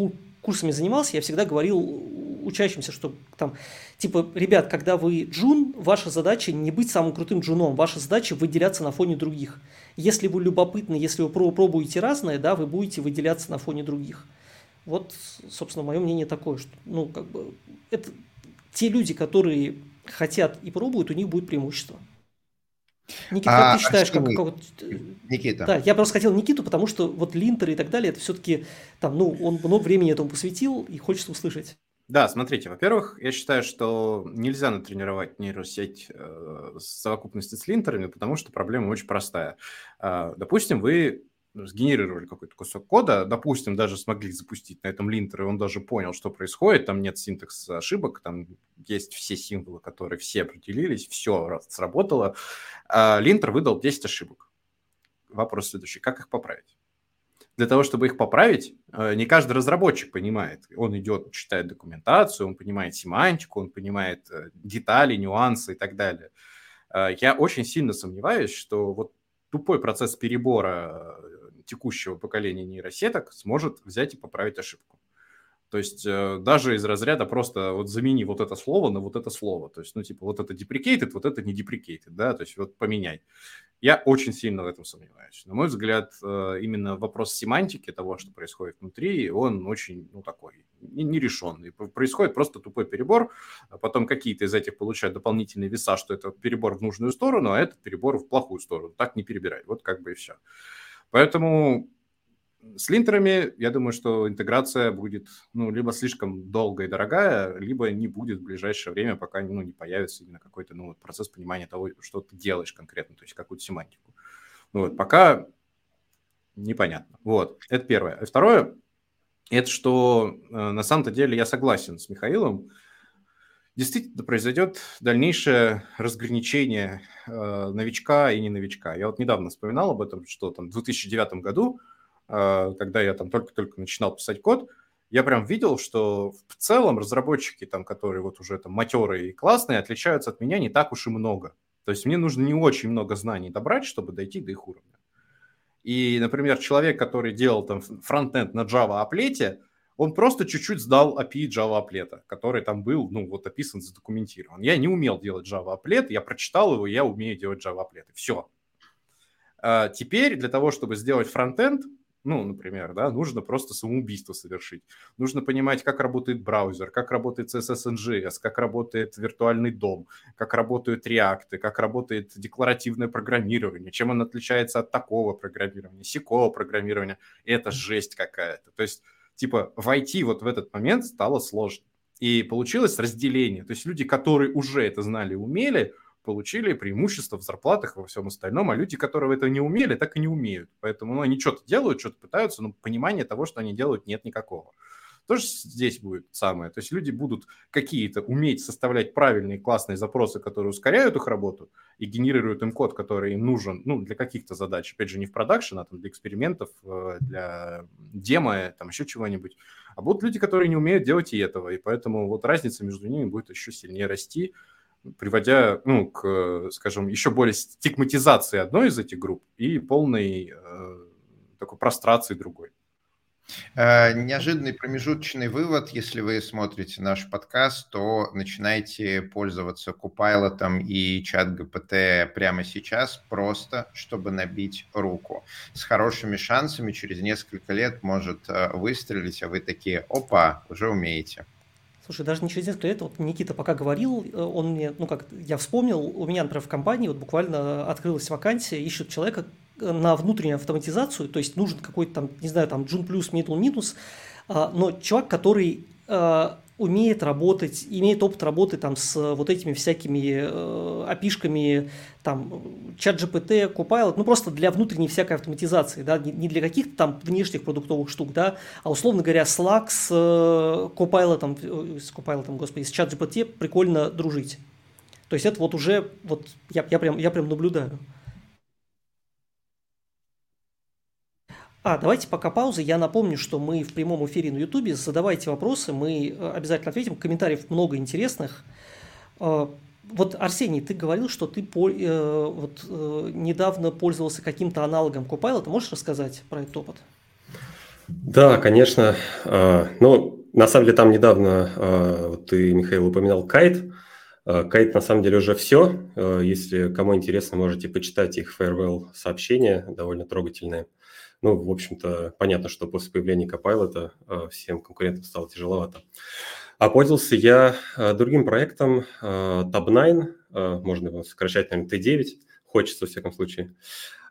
курсами занимался, я всегда говорил учащимся, что там, типа, ребят, когда вы джун, ваша задача не быть самым крутым джуном, ваша задача выделяться на фоне других. Если вы любопытны, если вы пробуете разное, да, вы будете выделяться на фоне других. Вот, собственно, мое мнение такое, что, ну, как бы, это те люди, которые хотят и пробуют, у них будет преимущество. Никита, как а, ты считаешь, как, как вот... Никита. Да, я просто хотел Никиту, потому что вот линтеры и так далее, это все-таки там, ну, он много времени этому посвятил и хочется услышать. Да, смотрите, во-первых, я считаю, что нельзя натренировать нейросеть э, с совокупности с линтерами, потому что проблема очень простая. Э, допустим, вы сгенерировали какой-то кусок кода, допустим, даже смогли запустить на этом линтер, и он даже понял, что происходит, там нет синтекса ошибок, там есть все символы, которые все определились, все сработало. А линтер выдал 10 ошибок. Вопрос следующий, как их поправить? Для того, чтобы их поправить, э, не каждый разработчик понимает. Он идет, читает документацию, он понимает семантику, он понимает э, детали, нюансы и так далее. Я очень сильно сомневаюсь, что вот тупой процесс перебора текущего поколения нейросеток сможет взять и поправить ошибку. То есть э, даже из разряда просто вот замени вот это слово на вот это слово. То есть, ну, типа, вот это deprecated, вот это не deprecated, да, то есть вот поменяй. Я очень сильно в этом сомневаюсь. На мой взгляд, э, именно вопрос семантики того, что происходит внутри, он очень, ну, такой, нерешенный. Происходит просто тупой перебор, а потом какие-то из этих получают дополнительные веса, что это перебор в нужную сторону, а этот перебор в плохую сторону. Так не перебирай. Вот как бы и все. Поэтому с линтерами, я думаю, что интеграция будет ну, либо слишком долгая и дорогая, либо не будет в ближайшее время, пока ну, не появится именно какой-то ну, процесс понимания того, что ты делаешь конкретно, то есть какую-то семантику. Вот, пока непонятно. Вот, это первое. И второе, это что э, на самом-то деле я согласен с Михаилом, действительно произойдет дальнейшее разграничение э, новичка и не новичка. Я вот недавно вспоминал об этом, что там в 2009 году а, когда я там только-только начинал писать код, я прям видел, что в целом разработчики, там, которые вот уже там матерые и классные, отличаются от меня не так уж и много. То есть мне нужно не очень много знаний добрать, чтобы дойти до их уровня. И, например, человек, который делал там фронтенд на Java аплете, он просто чуть-чуть сдал API Java аплета, который там был, ну, вот описан, задокументирован. Я не умел делать Java аплет, я прочитал его, я умею делать Java аплеты. Все. А теперь для того, чтобы сделать фронтенд, ну, например, да, нужно просто самоубийство совершить. Нужно понимать, как работает браузер, как работает CSS NGS, как работает виртуальный дом, как работают реакты, как работает декларативное программирование, чем он отличается от такого программирования, сякого программирования. Это жесть какая-то. То есть, типа, войти вот в этот момент стало сложно. И получилось разделение. То есть люди, которые уже это знали и умели, получили преимущество в зарплатах во всем остальном, а люди, которые этого не умели, так и не умеют. Поэтому ну, они что-то делают, что-то пытаются, но понимания того, что они делают, нет никакого. Тоже здесь будет самое. То есть люди будут какие-то уметь составлять правильные классные запросы, которые ускоряют их работу и генерируют им код, который им нужен ну, для каких-то задач. Опять же, не в продакшн, а там для экспериментов, э, для демо, там еще чего-нибудь. А будут люди, которые не умеют делать и этого. И поэтому вот разница между ними будет еще сильнее расти приводя, ну, к, скажем, еще более стигматизации одной из этих групп и полной э, такой прострации другой. Э, неожиданный промежуточный вывод, если вы смотрите наш подкаст, то начинайте пользоваться Copilot и чат ГПТ прямо сейчас, просто чтобы набить руку. С хорошими шансами через несколько лет может э, выстрелить, а вы такие, опа, уже умеете. Слушай, даже не через несколько лет, вот Никита пока говорил, э, он мне, ну как, я вспомнил, у меня, например, в компании вот буквально открылась вакансия, ищут человека э, на внутреннюю автоматизацию, то есть нужен какой-то там, не знаю, там джун плюс, middle минус, а, но чувак, который умеет работать, имеет опыт работы там с вот этими всякими э, опишками, там, чат GPT, Copilot, ну, просто для внутренней всякой автоматизации, да, не, для каких-то там внешних продуктовых штук, да, а, условно говоря, Slack с э, Copilot, э, с Copilot, господи, с чат GPT прикольно дружить. То есть это вот уже, вот я, я, прям, я прям наблюдаю. А, давайте пока паузы. Я напомню, что мы в прямом эфире на Ютубе. Задавайте вопросы, мы э, обязательно ответим. Комментариев много интересных. Э, вот, Арсений, ты говорил, что ты э, вот, недавно пользовался каким-то аналогом Copilot. Можешь рассказать про этот опыт? Да, конечно. Ну, на самом деле, там недавно вот ты, Михаил, упоминал Kite. Kite на самом деле уже все. Если кому интересно, можете почитать их farewell сообщения, довольно трогательные. Ну, в общем-то, понятно, что после появления Copilot э, всем конкурентам стало тяжеловато. А пользовался я э, другим проектом э, Tab9, можно его сокращать, наверное, T9, хочется, во всяком случае,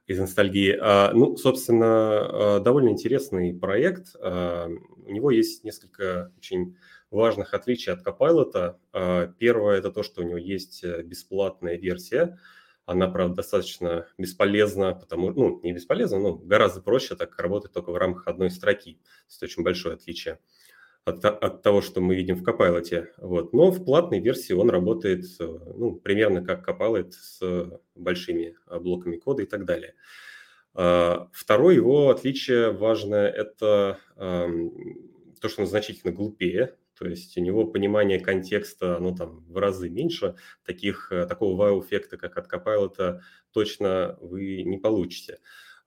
из ностальгии. Ну, собственно, довольно интересный проект. У него есть несколько очень важных отличий от Copilot. Первое – это то, что у него есть бесплатная версия – она, правда, достаточно бесполезна, потому ну, не бесполезна, но гораздо проще так работать только в рамках одной строки. Это очень большое отличие от, от того, что мы видим в Copilot. Вот. Но в платной версии он работает ну, примерно как Copilot с большими блоками кода и так далее. А, второе его отличие важное – это то, что он значительно глупее, то есть у него понимание контекста, ну, там, в разы меньше. Таких, э, такого вау-эффекта, как от Copilot, точно вы не получите.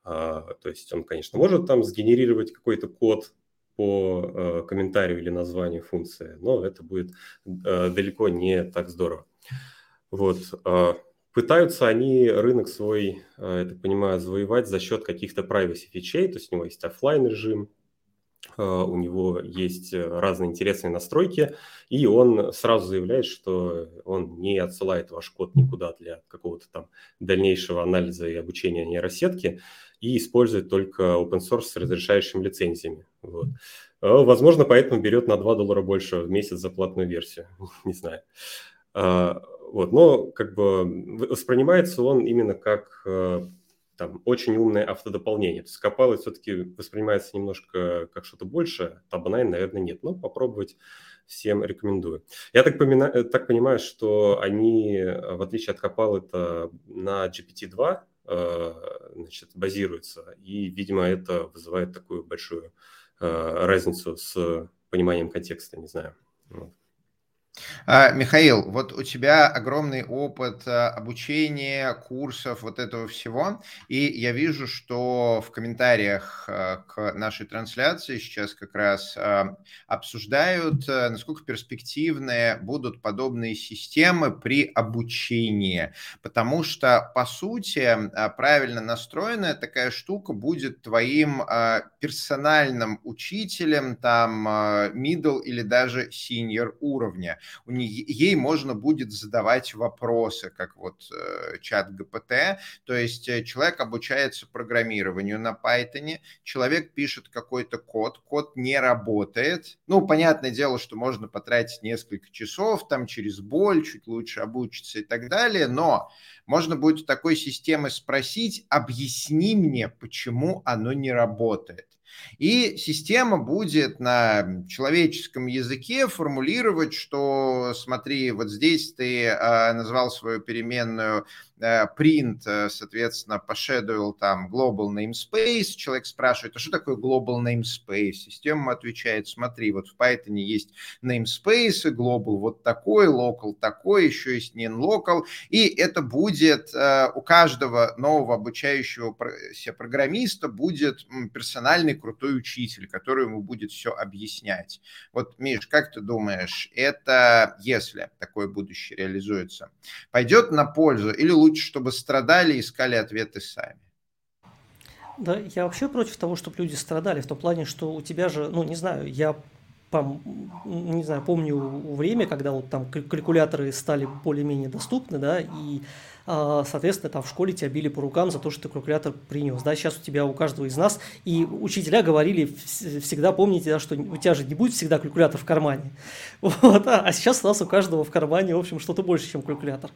А, то есть он, конечно, может там сгенерировать какой-то код по э, комментарию или названию функции, но это будет э, далеко не так здорово. Вот. А, пытаются они рынок свой, я так понимаю, завоевать за счет каких-то privacy фичей, то есть у него есть офлайн режим, у него есть э, разные интересные настройки, и он сразу заявляет, что он не отсылает ваш код никуда для какого-то там дальнейшего анализа и обучения нейросетки, и использует только open source с разрешающими лицензиями. Вот. А, возможно, поэтому берет на 2 доллара больше в месяц за платную версию, не знаю. Вот, но как бы воспринимается он именно как э, там очень умное автодополнение. То есть Copilot все-таки воспринимается немножко как что-то большее, Tabnine, наверное, нет, но попробовать всем рекомендую. Я так, помина, э, так понимаю, что они, в отличие от Copilot, на GPT-2 э, значит, базируются, и, видимо, это вызывает такую большую э, разницу с пониманием контекста, не знаю. Вот. А, Михаил, вот у тебя огромный опыт а, обучения, курсов, вот этого всего, и я вижу, что в комментариях а, к нашей трансляции сейчас как раз обсуждают, насколько перспективные будут подобные системы при обучении, потому что, по сути, правильно настроенная такая штука будет твоим персональным учителем, там, middle или даже senior уровня у нее, ей можно будет задавать вопросы, как вот э, чат ГПТ, то есть э, человек обучается программированию на Python, человек пишет какой-то код, код не работает, ну, понятное дело, что можно потратить несколько часов, там, через боль, чуть лучше обучиться и так далее, но можно будет у такой системы спросить, объясни мне, почему оно не работает. И система будет на человеческом языке формулировать, что смотри, вот здесь ты э, назвал свою переменную print, э, соответственно, пошедуил там global namespace, человек спрашивает, а что такое global namespace? Система отвечает, смотри, вот в Python есть namespace, global вот такой, local такой, еще есть non-local, и это будет э, у каждого нового обучающего себя программиста будет персональный крутой учитель, который ему будет все объяснять. Вот, Миш, как ты думаешь, это, если такое будущее реализуется, пойдет на пользу или лучше лучше, чтобы страдали и искали ответы сами. Да, я вообще против того, чтобы люди страдали, в том плане, что у тебя же, ну, не знаю, я пом, не знаю, помню время, когда вот там калькуляторы стали более-менее доступны, да, и соответственно, там в школе тебя били по рукам за то, что ты калькулятор принес. Да, сейчас у тебя у каждого из нас, и учителя говорили всегда, помните, да, что у тебя же не будет всегда калькулятор в кармане. Вот, а, а сейчас у нас у каждого в кармане, в общем, что-то больше, чем калькулятор.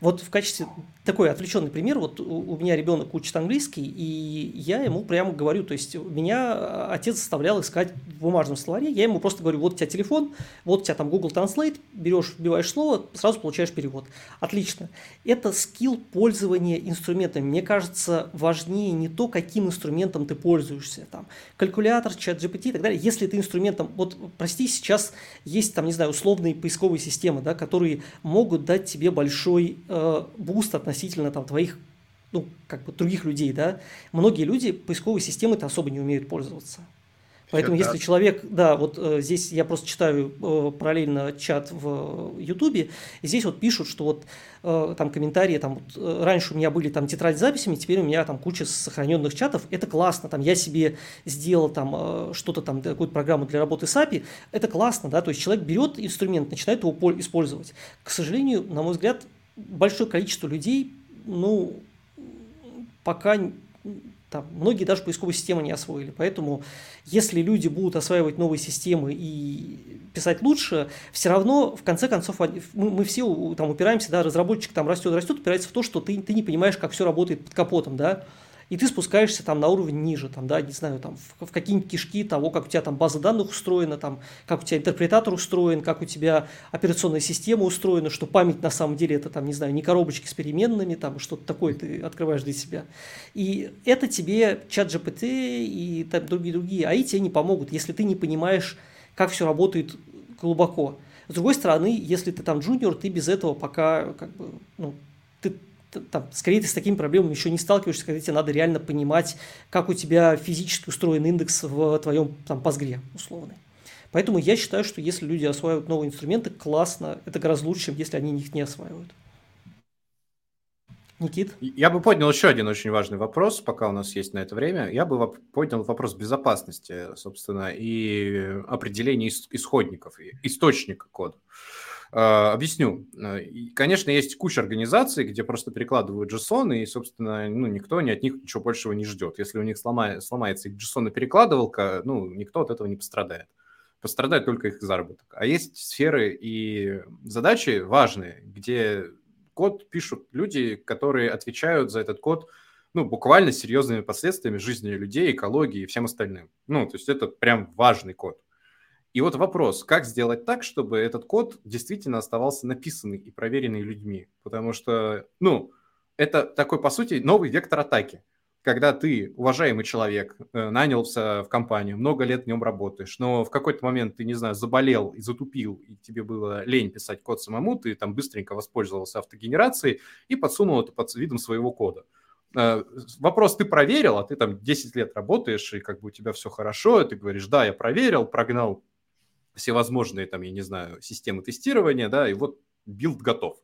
Вот в качестве такой отвлеченный пример, вот у, у меня ребенок учит английский, и я ему прямо говорю, то есть меня отец заставлял искать в бумажном словаре, я ему просто говорю, вот у тебя телефон, вот у тебя там Google Translate, берешь, вбиваешь слово, сразу получаешь перевод. Отлично. Это скилл пользования инструментами. Мне кажется, важнее не то, каким инструментом ты пользуешься. Там, калькулятор, ChatGPT и так далее. Если ты инструментом... Вот, прости, сейчас есть, там, не знаю, условные поисковые системы, да, которые могут дать тебе большой э, буст относительно там, твоих ну, как бы других людей, да. Многие люди поисковой системой-то особо не умеют пользоваться. Поэтому, если человек, да, вот э, здесь я просто читаю э, параллельно чат в Ютубе, и здесь вот пишут, что вот э, там комментарии, там вот, э, раньше у меня были там тетрадь с записями, теперь у меня там куча сохраненных чатов, это классно, там я себе сделал там э, что-то там, какую-то программу для работы с API, это классно, да, то есть человек берет инструмент, начинает его использовать. К сожалению, на мой взгляд, большое количество людей, ну, пока там, многие даже поисковые системы не освоили. Поэтому, если люди будут осваивать новые системы и писать лучше, все равно, в конце концов, мы, мы все там упираемся, да, разработчик там растет, растет, упирается в то, что ты, ты не понимаешь, как все работает под капотом, да и ты спускаешься там на уровень ниже, там, да, не знаю, там, в, в какие-нибудь кишки того, как у тебя там база данных устроена, там, как у тебя интерпретатор устроен, как у тебя операционная система устроена, что память на самом деле это там, не знаю, не коробочки с переменными, там, что-то такое ты открываешь для себя. И это тебе чат GPT и там другие-другие, а и тебе не помогут, если ты не понимаешь, как все работает глубоко. С другой стороны, если ты там джуниор, ты без этого пока как бы, ну, там, скорее ты с такими проблемами еще не сталкиваешься, когда тебе надо реально понимать, как у тебя физически устроен индекс в твоем там пазгре условный. Поэтому я считаю, что если люди осваивают новые инструменты, классно, это гораздо лучше, чем если они их не осваивают. Никит? Я бы поднял еще один очень важный вопрос, пока у нас есть на это время. Я бы поднял вопрос безопасности, собственно, и определения исходников, источника кода. А, объясню. Конечно, есть куча организаций, где просто перекладывают JSON, и, собственно, ну, никто ни от них ничего большего не ждет. Если у них сломается, сломается их JSON перекладывалка, ну, никто от этого не пострадает. Пострадает только их заработок. А есть сферы и задачи важные, где код пишут люди, которые отвечают за этот код ну, буквально серьезными последствиями жизни людей, экологии и всем остальным. Ну, то есть это прям важный код. И вот вопрос, как сделать так, чтобы этот код действительно оставался написанный и проверенный людьми? Потому что, ну, это такой, по сути, новый вектор атаки когда ты, уважаемый человек, э, нанялся в компанию, много лет в нем работаешь, но в какой-то момент ты, не знаю, заболел и затупил, и тебе было лень писать код самому, ты там быстренько воспользовался автогенерацией и подсунул это под видом своего кода. Э, вопрос ты проверил, а ты там 10 лет работаешь, и как бы у тебя все хорошо, и ты говоришь, да, я проверил, прогнал всевозможные там, я не знаю, системы тестирования, да, и вот билд готов.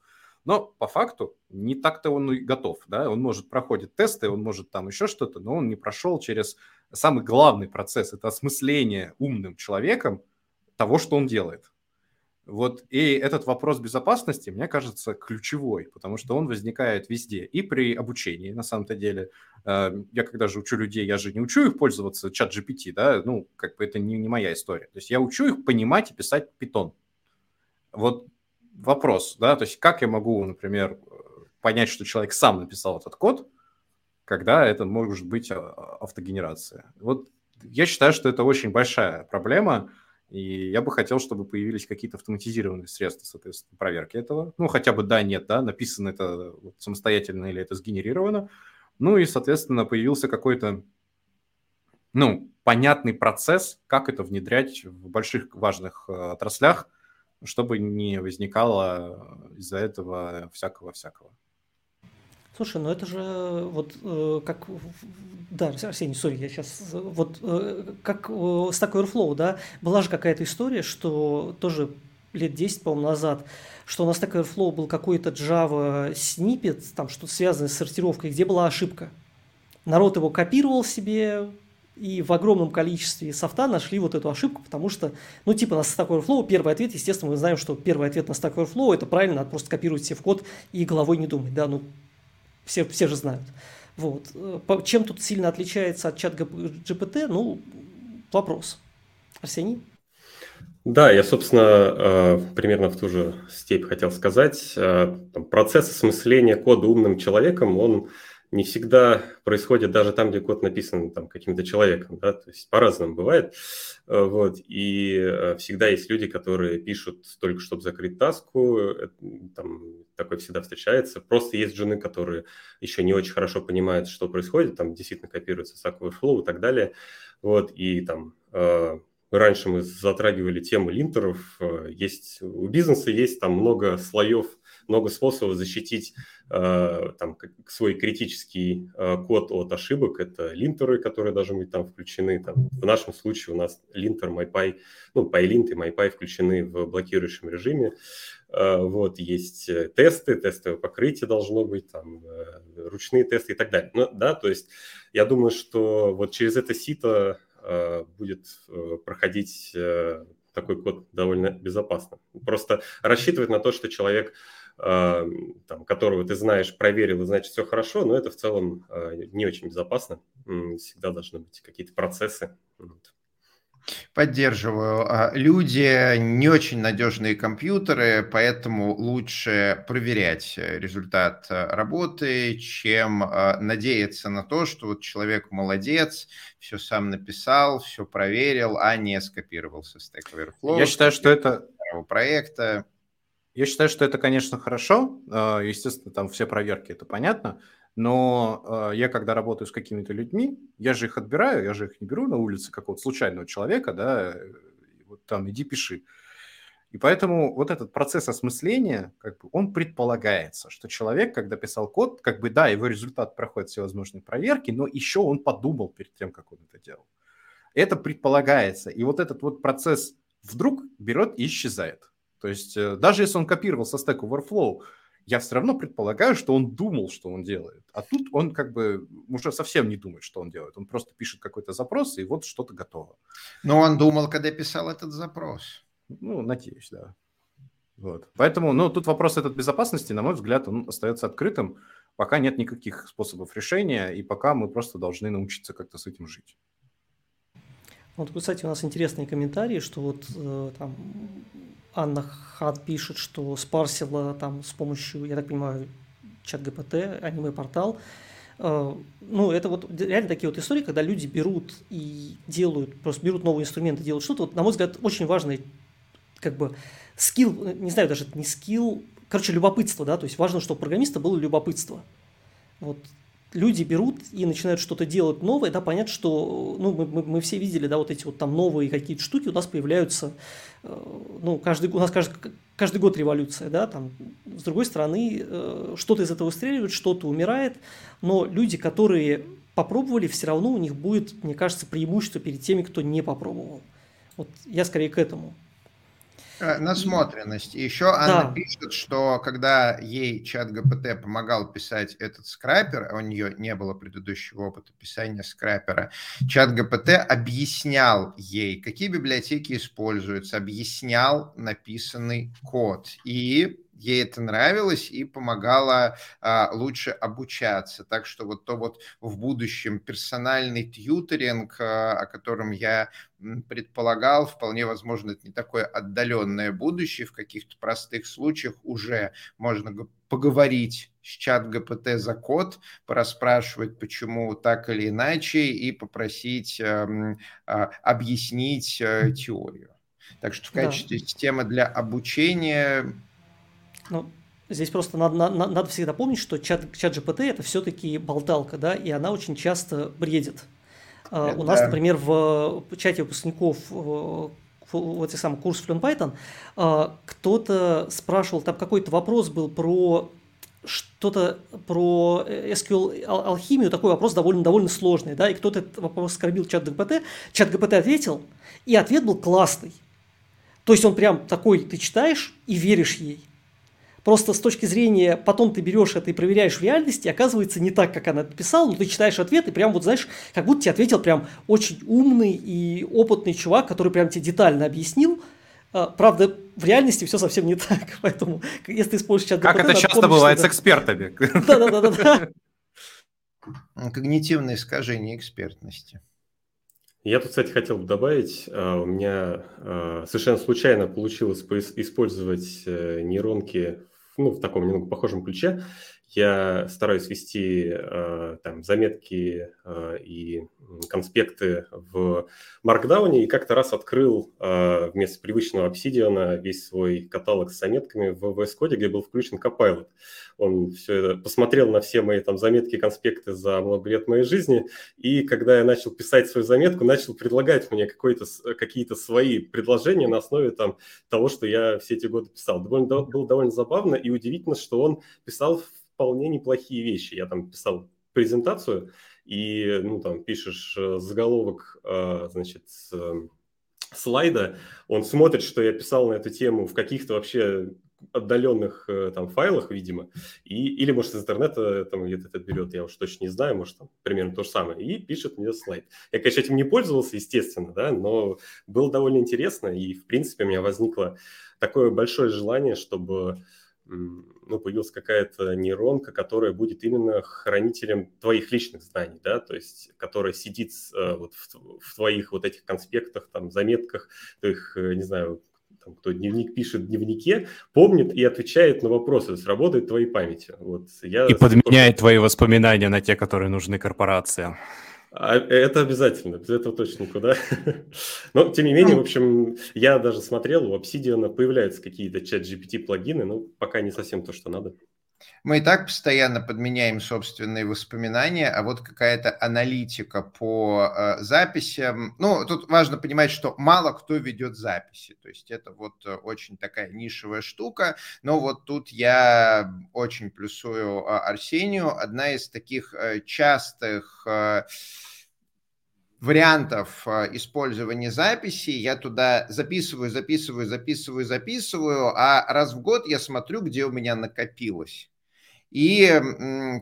Но по факту не так-то он и готов. Да? Он может проходить тесты, он может там еще что-то, но он не прошел через самый главный процесс. Это осмысление умным человеком того, что он делает. Вот и этот вопрос безопасности, мне кажется, ключевой, потому что он возникает везде. И при обучении, на самом-то деле. Э, я когда же учу людей, я же не учу их пользоваться ChatGPT, да, ну, как бы это не, не моя история. То есть я учу их понимать и писать Python. Вот вопрос, да, то есть как я могу, например, понять, что человек сам написал этот код, когда это может быть а, автогенерация. Вот я считаю, что это очень большая проблема, и я бы хотел, чтобы появились какие-то автоматизированные средства, соответственно, проверки этого. Ну, хотя бы да, нет, да, написано это самостоятельно или это сгенерировано. Ну и, соответственно, появился какой-то, ну, понятный процесс, как это внедрять в больших важных э, отраслях – чтобы не возникало из-за этого всякого-всякого. Слушай, ну это же вот э, как... Да, Арсений, сори, я сейчас... Вот э, как э, Stack Overflow, да, была же какая-то история, что тоже лет 10, по-моему, назад, что у нас Stack Overflow был какой-то Java снипет, там что-то связанное с сортировкой, где была ошибка. Народ его копировал себе, и в огромном количестве софта нашли вот эту ошибку, потому что, ну, типа на Stack Overflow первый ответ, естественно, мы знаем, что первый ответ на Stack Overflow это правильно, надо просто копировать себе в код и головой не думать, да, ну, все, все же знают. Вот. Чем тут сильно отличается от чат GPT, ну, вопрос. Арсений? Да, я, собственно, э, примерно в ту же степь хотел сказать. Э, процесс осмысления кода умным человеком, он не всегда происходит даже там, где код написан там, каким-то человеком, да, то есть по-разному бывает, э, вот, и э, всегда есть люди, которые пишут только, чтобы закрыть таску, э, там такое всегда встречается, просто есть жены, которые еще не очень хорошо понимают, что происходит, там действительно копируется Stack Overflow и так далее, вот, и там раньше мы затрагивали тему линтеров, есть у бизнеса есть там много слоев много способов защитить э, там, свой критический э, код от ошибок. Это линтеры, которые должны быть там включены. Там, в нашем случае у нас линтер, MyPy, ну, PyLint и MyPy включены в блокирующем режиме. Э, вот, есть тесты, тестовое покрытие должно быть, там, ручные тесты и так далее. Ну, да, то есть я думаю, что вот через это сито будет проходить такой код довольно безопасно. Просто рассчитывать на то, что человек там, которого ты знаешь, проверил, и значит все хорошо, но это в целом а, не очень безопасно. Всегда должны быть какие-то процессы. Поддерживаю. А, люди не очень надежные компьютеры, поэтому лучше проверять результат работы, чем надеяться на то, что вот человек молодец, все сам написал, все проверил, а не скопировал со Stack Overflow. Я считаю, что это проекта. Я считаю, что это, конечно, хорошо. А, естественно, там все проверки, это понятно. Но а, я, когда работаю с какими-то людьми, я же их отбираю, я же их не беру на улице какого-то случайного человека, да, вот там, иди пиши. И поэтому вот этот процесс осмысления, как бы, он предполагается, что человек, когда писал код, как бы, да, его результат проходит всевозможные проверки, но еще он подумал перед тем, как он это делал. Это предполагается. И вот этот вот процесс вдруг берет и исчезает. То есть э, даже если он копировал со Stack Overflow, я все равно предполагаю, что он думал, что он делает. А тут он как бы уже совсем не думает, что он делает. Он просто пишет какой-то запрос, и вот что-то готово. Но он думал, когда писал этот запрос. Ну, надеюсь, да. Вот. Поэтому, ну, тут вопрос этот безопасности, на мой взгляд, он остается открытым, пока нет никаких способов решения, и пока мы просто должны научиться как-то с этим жить. Вот, кстати, у нас интересные комментарии, что вот э, там Анна Хат пишет, что спарсила там с помощью, я так понимаю, чат ГПТ, аниме-портал. Э, ну, это вот реально такие вот истории, когда люди берут и делают, просто берут новые инструменты, делают что-то. Вот, на мой взгляд, очень важный как бы скилл, не знаю, даже не скилл, короче, любопытство, да, то есть важно, чтобы у программиста было любопытство. Вот люди берут и начинают что-то делать новое, да, понятно, что, ну, мы, мы, мы все видели, да, вот эти вот там новые какие-то штуки у нас появляются, э, ну, каждый, у нас каждый, каждый год революция, да, там, с другой стороны, э, что-то из этого выстреливает, что-то умирает, но люди, которые попробовали, все равно у них будет, мне кажется, преимущество перед теми, кто не попробовал. Вот я скорее к этому. Э, насмотренность. И еще Анна да. пишет, что когда ей чат ГПТ помогал писать этот скрапер, а у нее не было предыдущего опыта писания скрапера, чат ГПТ объяснял ей, какие библиотеки используются, объяснял написанный код. И ей это нравилось и помогало а, лучше обучаться. Так что вот то вот в будущем персональный тьютеринг, а, о котором я предполагал, вполне возможно, это не такое отдаленное будущее, в каких-то простых случаях уже можно поговорить с чат ГПТ за код, пораспрашивать, почему так или иначе, и попросить э, э, объяснить э, теорию. Так что в качестве да. системы для обучения ну, здесь просто надо, надо, надо всегда помнить, что чат, чат GPT это все-таки болталка, да, и она очень часто бредит. Это... У нас, например, в чате выпускников вот этих самых курс Fluent Python, а, кто-то спрашивал, там какой-то вопрос был про что-то про SQL алхимию, такой вопрос довольно, довольно сложный, да, и кто-то этот вопрос оскорбил чат GPT, чат GPT ответил, и ответ был классный. То есть он прям такой, ты читаешь и веришь ей. Просто с точки зрения, потом ты берешь это и проверяешь в реальности, оказывается не так, как она написала, но ты читаешь ответ и прям вот знаешь, как будто тебе ответил прям очень умный и опытный чувак, который прям тебе детально объяснил. А, правда, в реальности все совсем не так, поэтому если ты используешь чат Как это часто бывает с экспертами. Да-да-да. Когнитивное искажение экспертности. Я тут, кстати, хотел бы добавить, а, у меня а, совершенно случайно получилось использовать э, нейронки ну, в таком немного похожем ключе. Я стараюсь вести э, там заметки э, и конспекты в Markdown, и как-то раз открыл э, вместо привычного Obsidian весь свой каталог с заметками в VS Code, где был включен Copilot. Он все это посмотрел на все мои там заметки, конспекты за много лет моей жизни, и когда я начал писать свою заметку, начал предлагать мне какие-то свои предложения на основе там того, что я все эти годы писал. Довольно, было довольно забавно и удивительно, что он писал вполне неплохие вещи. Я там писал презентацию, и, ну, там, пишешь э, заголовок, э, значит, слайда, он смотрит, что я писал на эту тему в каких-то вообще отдаленных э, там файлах, видимо, и, или, может, из интернета там где-то это берет, я уж точно не знаю, может, там примерно то же самое, и пишет мне слайд. Я, конечно, этим не пользовался, естественно, да, но было довольно интересно, и, в принципе, у меня возникло такое большое желание, чтобы ну, появилась какая-то нейронка, которая будет именно хранителем твоих личных знаний, да, то есть которая сидит э, вот в, в твоих вот этих конспектах, там, заметках, твоих, э, не знаю, там, кто дневник пишет в дневнике, помнит и отвечает на вопросы, то есть работает твоей памятью. Вот я и подменяет твои воспоминания на те, которые нужны корпорациям. А это обязательно, без этого точно никуда. Но, тем не менее, в общем, я даже смотрел, у Obsidian появляются какие-то чат GPT плагины, но пока не совсем то, что надо. Мы и так постоянно подменяем собственные воспоминания, а вот какая-то аналитика по э, записям. Ну, тут важно понимать, что мало кто ведет записи. То есть это вот э, очень такая нишевая штука. Но вот тут я очень плюсую э, Арсению. Одна из таких э, частых... Э, вариантов э, использования записи. Я туда записываю, записываю, записываю, записываю, а раз в год я смотрю, где у меня накопилось. И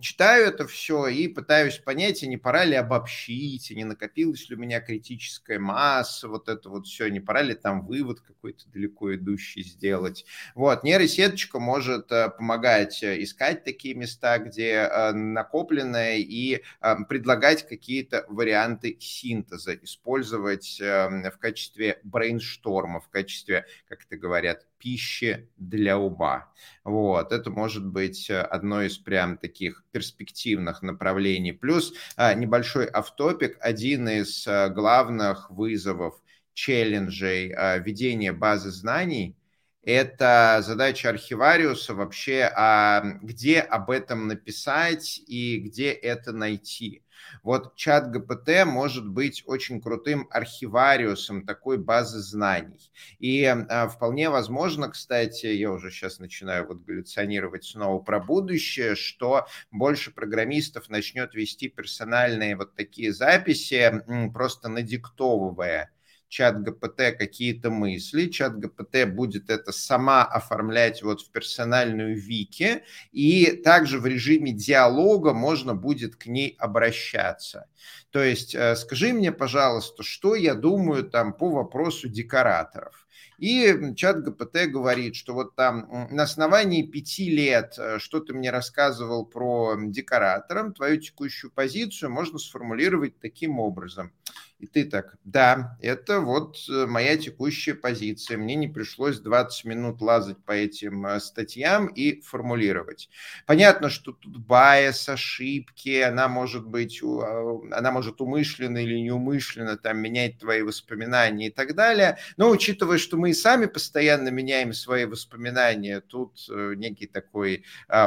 читаю это все и пытаюсь понять, не пора ли обобщить, не накопилась ли у меня критическая масса, вот это вот все, не пора ли там вывод какой-то далеко идущий сделать. Вот, нейросеточка может э, помогать э, искать такие места, где э, накопленное, и предлагать какие-то варианты синтеза, использовать эм, в качестве брейншторма, в качестве, как это говорят, пищи для ума. Вот, это может быть э, одно из прям таких перспективных направлений. Плюс а, небольшой автопик, один из а, главных вызовов, челленджей а, ведения базы знаний – это задача архивариуса вообще, а где об этом написать и где это найти. Вот чат ГПТ может быть очень крутым архивариусом такой базы знаний. И а, вполне возможно, кстати, я уже сейчас начинаю вот галлюционировать снова про будущее, что больше программистов начнет вести персональные вот такие записи, просто надиктовывая чат ГПТ какие-то мысли, чат ГПТ будет это сама оформлять вот в персональную вики, и также в режиме диалога можно будет к ней обращаться. То есть э, скажи мне, пожалуйста, что я думаю там по вопросу декораторов. И чат ГПТ говорит, что вот там на основании пяти лет, э, что ты мне рассказывал про декоратором, твою текущую позицию можно сформулировать таким образом – и ты так, да, это вот э, моя текущая позиция. Мне не пришлось 20 минут лазать по этим э, статьям и формулировать. Понятно, что тут байс, ошибки, она может быть, а, она может умышленно или неумышленно там менять твои воспоминания и так далее. Но учитывая, что мы и сами постоянно меняем свои воспоминания, тут э, некий такой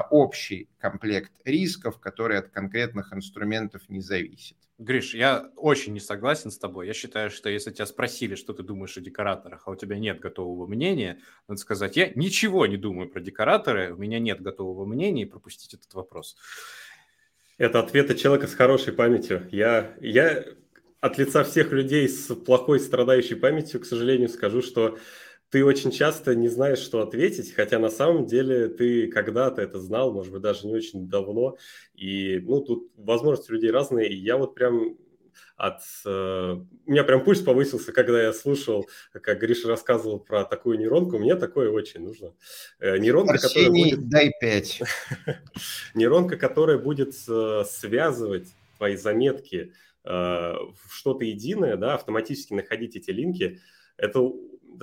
общий комплект рисков, который от конкретных инструментов не зависит. Гриш, я очень не согласен с тобой. Я считаю, что если тебя спросили, что ты думаешь о декораторах, а у тебя нет готового мнения, надо сказать, я ничего не думаю про декораторы, у меня нет готового мнения, и пропустить этот вопрос. Это ответы человека с хорошей памятью. Я, я от лица всех людей с плохой страдающей памятью, к сожалению, скажу, что ты очень часто не знаешь, что ответить, хотя на самом деле ты когда-то это знал, может быть, даже не очень давно. И, ну, тут возможности людей разные. И я вот прям от... Э, у меня прям пульс повысился, когда я слушал, как Гриша рассказывал про такую нейронку. Мне такое очень нужно. Э, нейронка, Арсений, которая будет... дай пять. Нейронка, которая будет э, связывать твои заметки э, в что-то единое, да, автоматически находить эти линки, это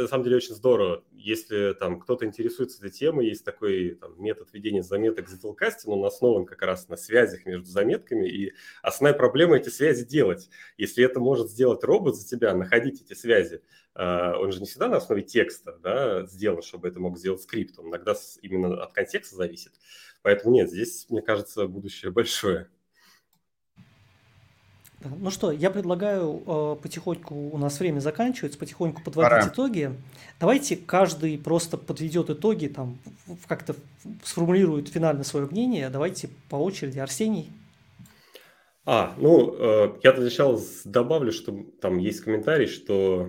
на самом деле очень здорово. Если там кто-то интересуется этой темой, есть такой там, метод ведения заметок Zettelcasting, он основан как раз на связях между заметками, и основная проблема эти связи делать. Если это может сделать робот за тебя, находить эти связи, а, он же не всегда на основе текста да, сделан, чтобы это мог сделать скрипт, он иногда именно от контекста зависит. Поэтому нет, здесь, мне кажется, будущее большое. Да. Ну что, я предлагаю э, потихоньку, у нас время заканчивается, потихоньку подводить Пора. итоги. Давайте каждый просто подведет итоги, там как-то сформулирует финально свое мнение. Давайте по очереди. Арсений. А, ну, э, я для начала добавлю, что там есть комментарий, что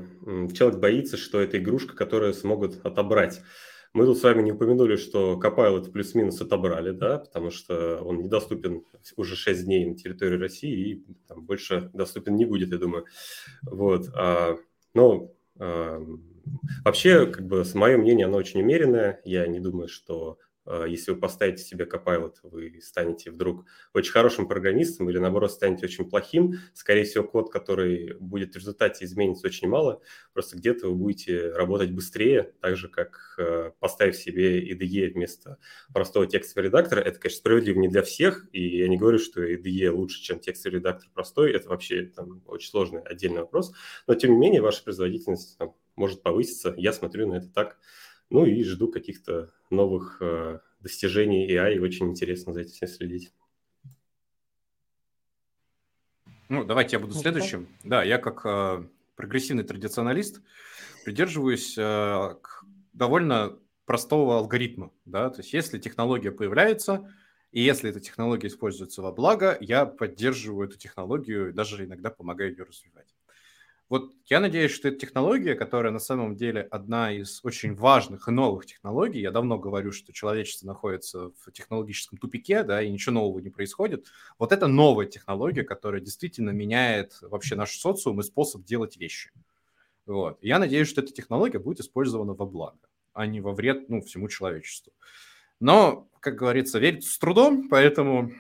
человек боится, что это игрушка, которую смогут отобрать. Мы тут с вами не упомянули, что это плюс-минус отобрали, да, потому что он недоступен уже 6 дней на территории России и там, больше доступен не будет, я думаю. Вот. А, но а, вообще, как бы, мое мнение, оно очень умеренное. Я не думаю, что если вы поставите себе Copilot, вы станете вдруг очень хорошим программистом или, наоборот, станете очень плохим. Скорее всего, код, который будет в результате изменится очень мало. Просто где-то вы будете работать быстрее, так же, как а, поставив себе IDE вместо простого текстового редактора. Это, конечно, справедливо не для всех, и я не говорю, что IDE лучше, чем текстовый редактор простой. Это вообще там, очень сложный отдельный вопрос. Но, тем не менее, ваша производительность там, может повыситься. Я смотрю на это так. Ну и жду каких-то новых э, достижений AI, и очень интересно за этим следить. Ну, давайте я буду следующим. Да, я как э, прогрессивный традиционалист придерживаюсь э, к довольно простого алгоритма. Да? То есть если технология появляется, и если эта технология используется во благо, я поддерживаю эту технологию и даже иногда помогаю ее развивать. Вот я надеюсь, что эта технология, которая на самом деле одна из очень важных и новых технологий, я давно говорю, что человечество находится в технологическом тупике, да, и ничего нового не происходит. Вот это новая технология, которая действительно меняет вообще наш социум и способ делать вещи. Вот. Я надеюсь, что эта технология будет использована во благо, а не во вред ну, всему человечеству. Но, как говорится, верить с трудом, поэтому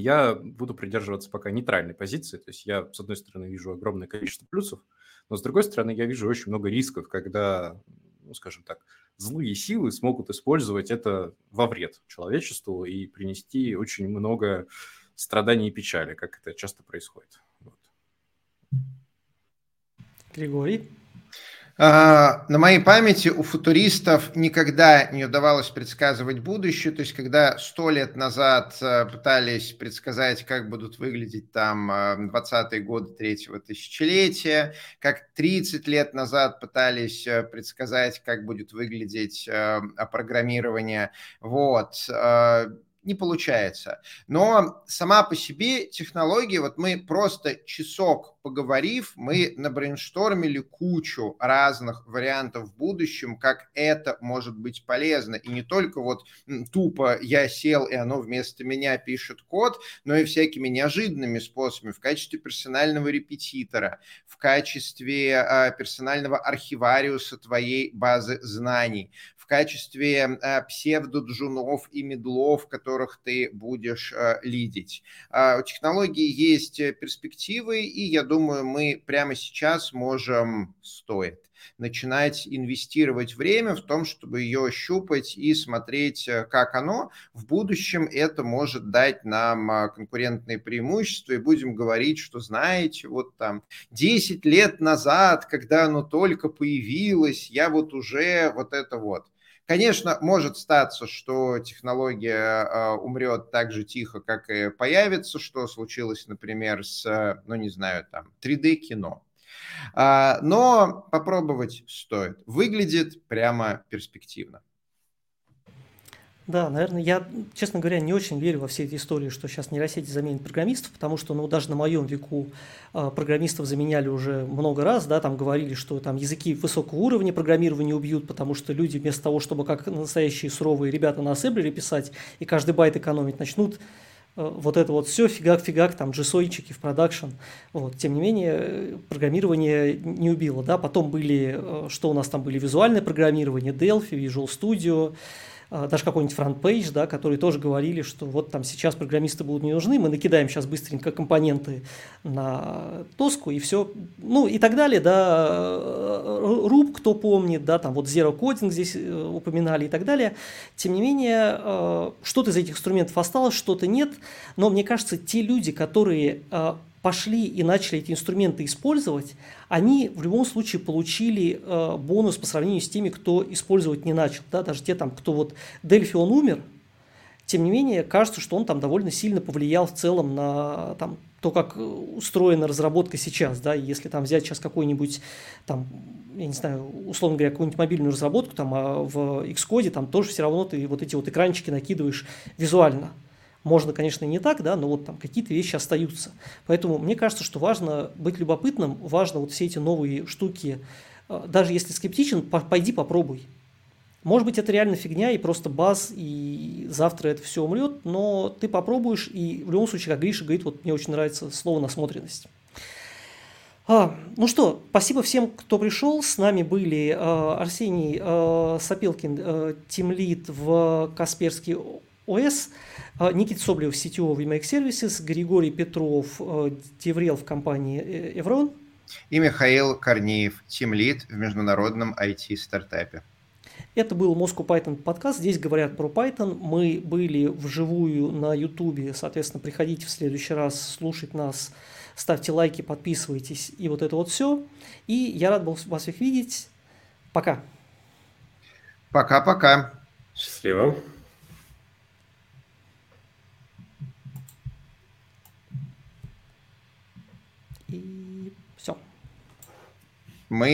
я буду придерживаться пока нейтральной позиции. То есть я, с одной стороны, вижу огромное количество плюсов, но с другой стороны, я вижу очень много рисков, когда, ну, скажем так, злые силы смогут использовать это во вред человечеству и принести очень много страданий и печали, как это часто происходит. Вот. Григорий? А, на моей памяти у футуристов никогда не удавалось предсказывать будущее. То есть, когда сто лет назад э, пытались предсказать, как будут выглядеть там 20-е э, годы третьего тысячелетия, как 30 лет назад пытались э, предсказать, как будет выглядеть программирование, вот, не получается. Но сама по себе технология, вот мы просто часок поговорив, мы набрейнштормили кучу разных вариантов в будущем, как это может быть полезно. И не только вот тупо я сел, и оно вместо меня пишет код, но и всякими неожиданными способами в качестве персонального репетитора, в качестве э, персонального архивариуса твоей базы знаний, качестве э, псевдоджунов и медлов, которых ты будешь э, лидить. А, у технологии есть перспективы, и я думаю, мы прямо сейчас можем, стоит, начинать инвестировать время в том, чтобы ее щупать и смотреть, э, как оно. В будущем это может дать нам конкурентные преимущества, и будем говорить, что знаете, вот там 10 лет назад, когда оно только появилось, я вот уже вот это вот. Конечно, может статься, что технология а, умрет так же тихо, как и появится, что случилось, например, с, ну не знаю, там 3D-кино. А, но попробовать стоит. Выглядит прямо перспективно. Да, наверное, я, честно говоря, не очень верю во все эти истории, что сейчас нейросети заменят программистов, потому что, ну, даже на моем веку э, программистов заменяли уже много раз, да, там говорили, что там языки высокого уровня программирования убьют, потому что люди вместо того, чтобы как настоящие суровые ребята на ассемблере писать и каждый байт экономить, начнут э, вот это вот все фигак-фигак, там, JSON чики в продакшн. Вот. Тем не менее, программирование не убило. Да? Потом были, э, что у нас там были, визуальное программирование, Delphi, Visual Studio, даже какой-нибудь FrontPage, да, которые тоже говорили, что вот там сейчас программисты будут не нужны, мы накидаем сейчас быстренько компоненты на доску и все, ну и так далее, да, RUP, кто помнит, да, там вот Zero Coding здесь э, упоминали и так далее. Тем не менее, э, что-то из этих инструментов осталось, что-то нет, но мне кажется, те люди, которые э, пошли и начали эти инструменты использовать, они в любом случае получили э, бонус по сравнению с теми, кто использовать не начал. Да? Даже те, там, кто вот Дельфи, он умер, тем не менее, кажется, что он там довольно сильно повлиял в целом на там, то, как устроена разработка сейчас, да, если там взять сейчас какой-нибудь, там, я не знаю, условно говоря, какую-нибудь мобильную разработку, там, а в Xcode, там тоже все равно ты вот эти вот экранчики накидываешь визуально. Можно, конечно, не так, да, но вот там какие-то вещи остаются. Поэтому мне кажется, что важно быть любопытным, важно вот все эти новые штуки, э, даже если скептичен, пойди попробуй. Может быть, это реально фигня и просто баз, и завтра это все умрет, но ты попробуешь, и в любом случае, как Гриша говорит, вот мне очень нравится слово «насмотренность». А, ну что, спасибо всем, кто пришел. С нами были э, Арсений э, Сапелкин, э, тимлид в Касперский ОС, а, Никита Соболев, CTO в Emacs Services, Григорий Петров, Деврел в компании э, Еврон. И Михаил Корнеев, тимлид в международном IT-стартапе. Это был Moscow Python подкаст. Здесь говорят про Python. Мы были вживую на YouTube. Соответственно, приходите в следующий раз слушать нас. Ставьте лайки, подписывайтесь. И вот это вот все. И я рад был вас всех видеть. Пока. Пока-пока. Счастливо.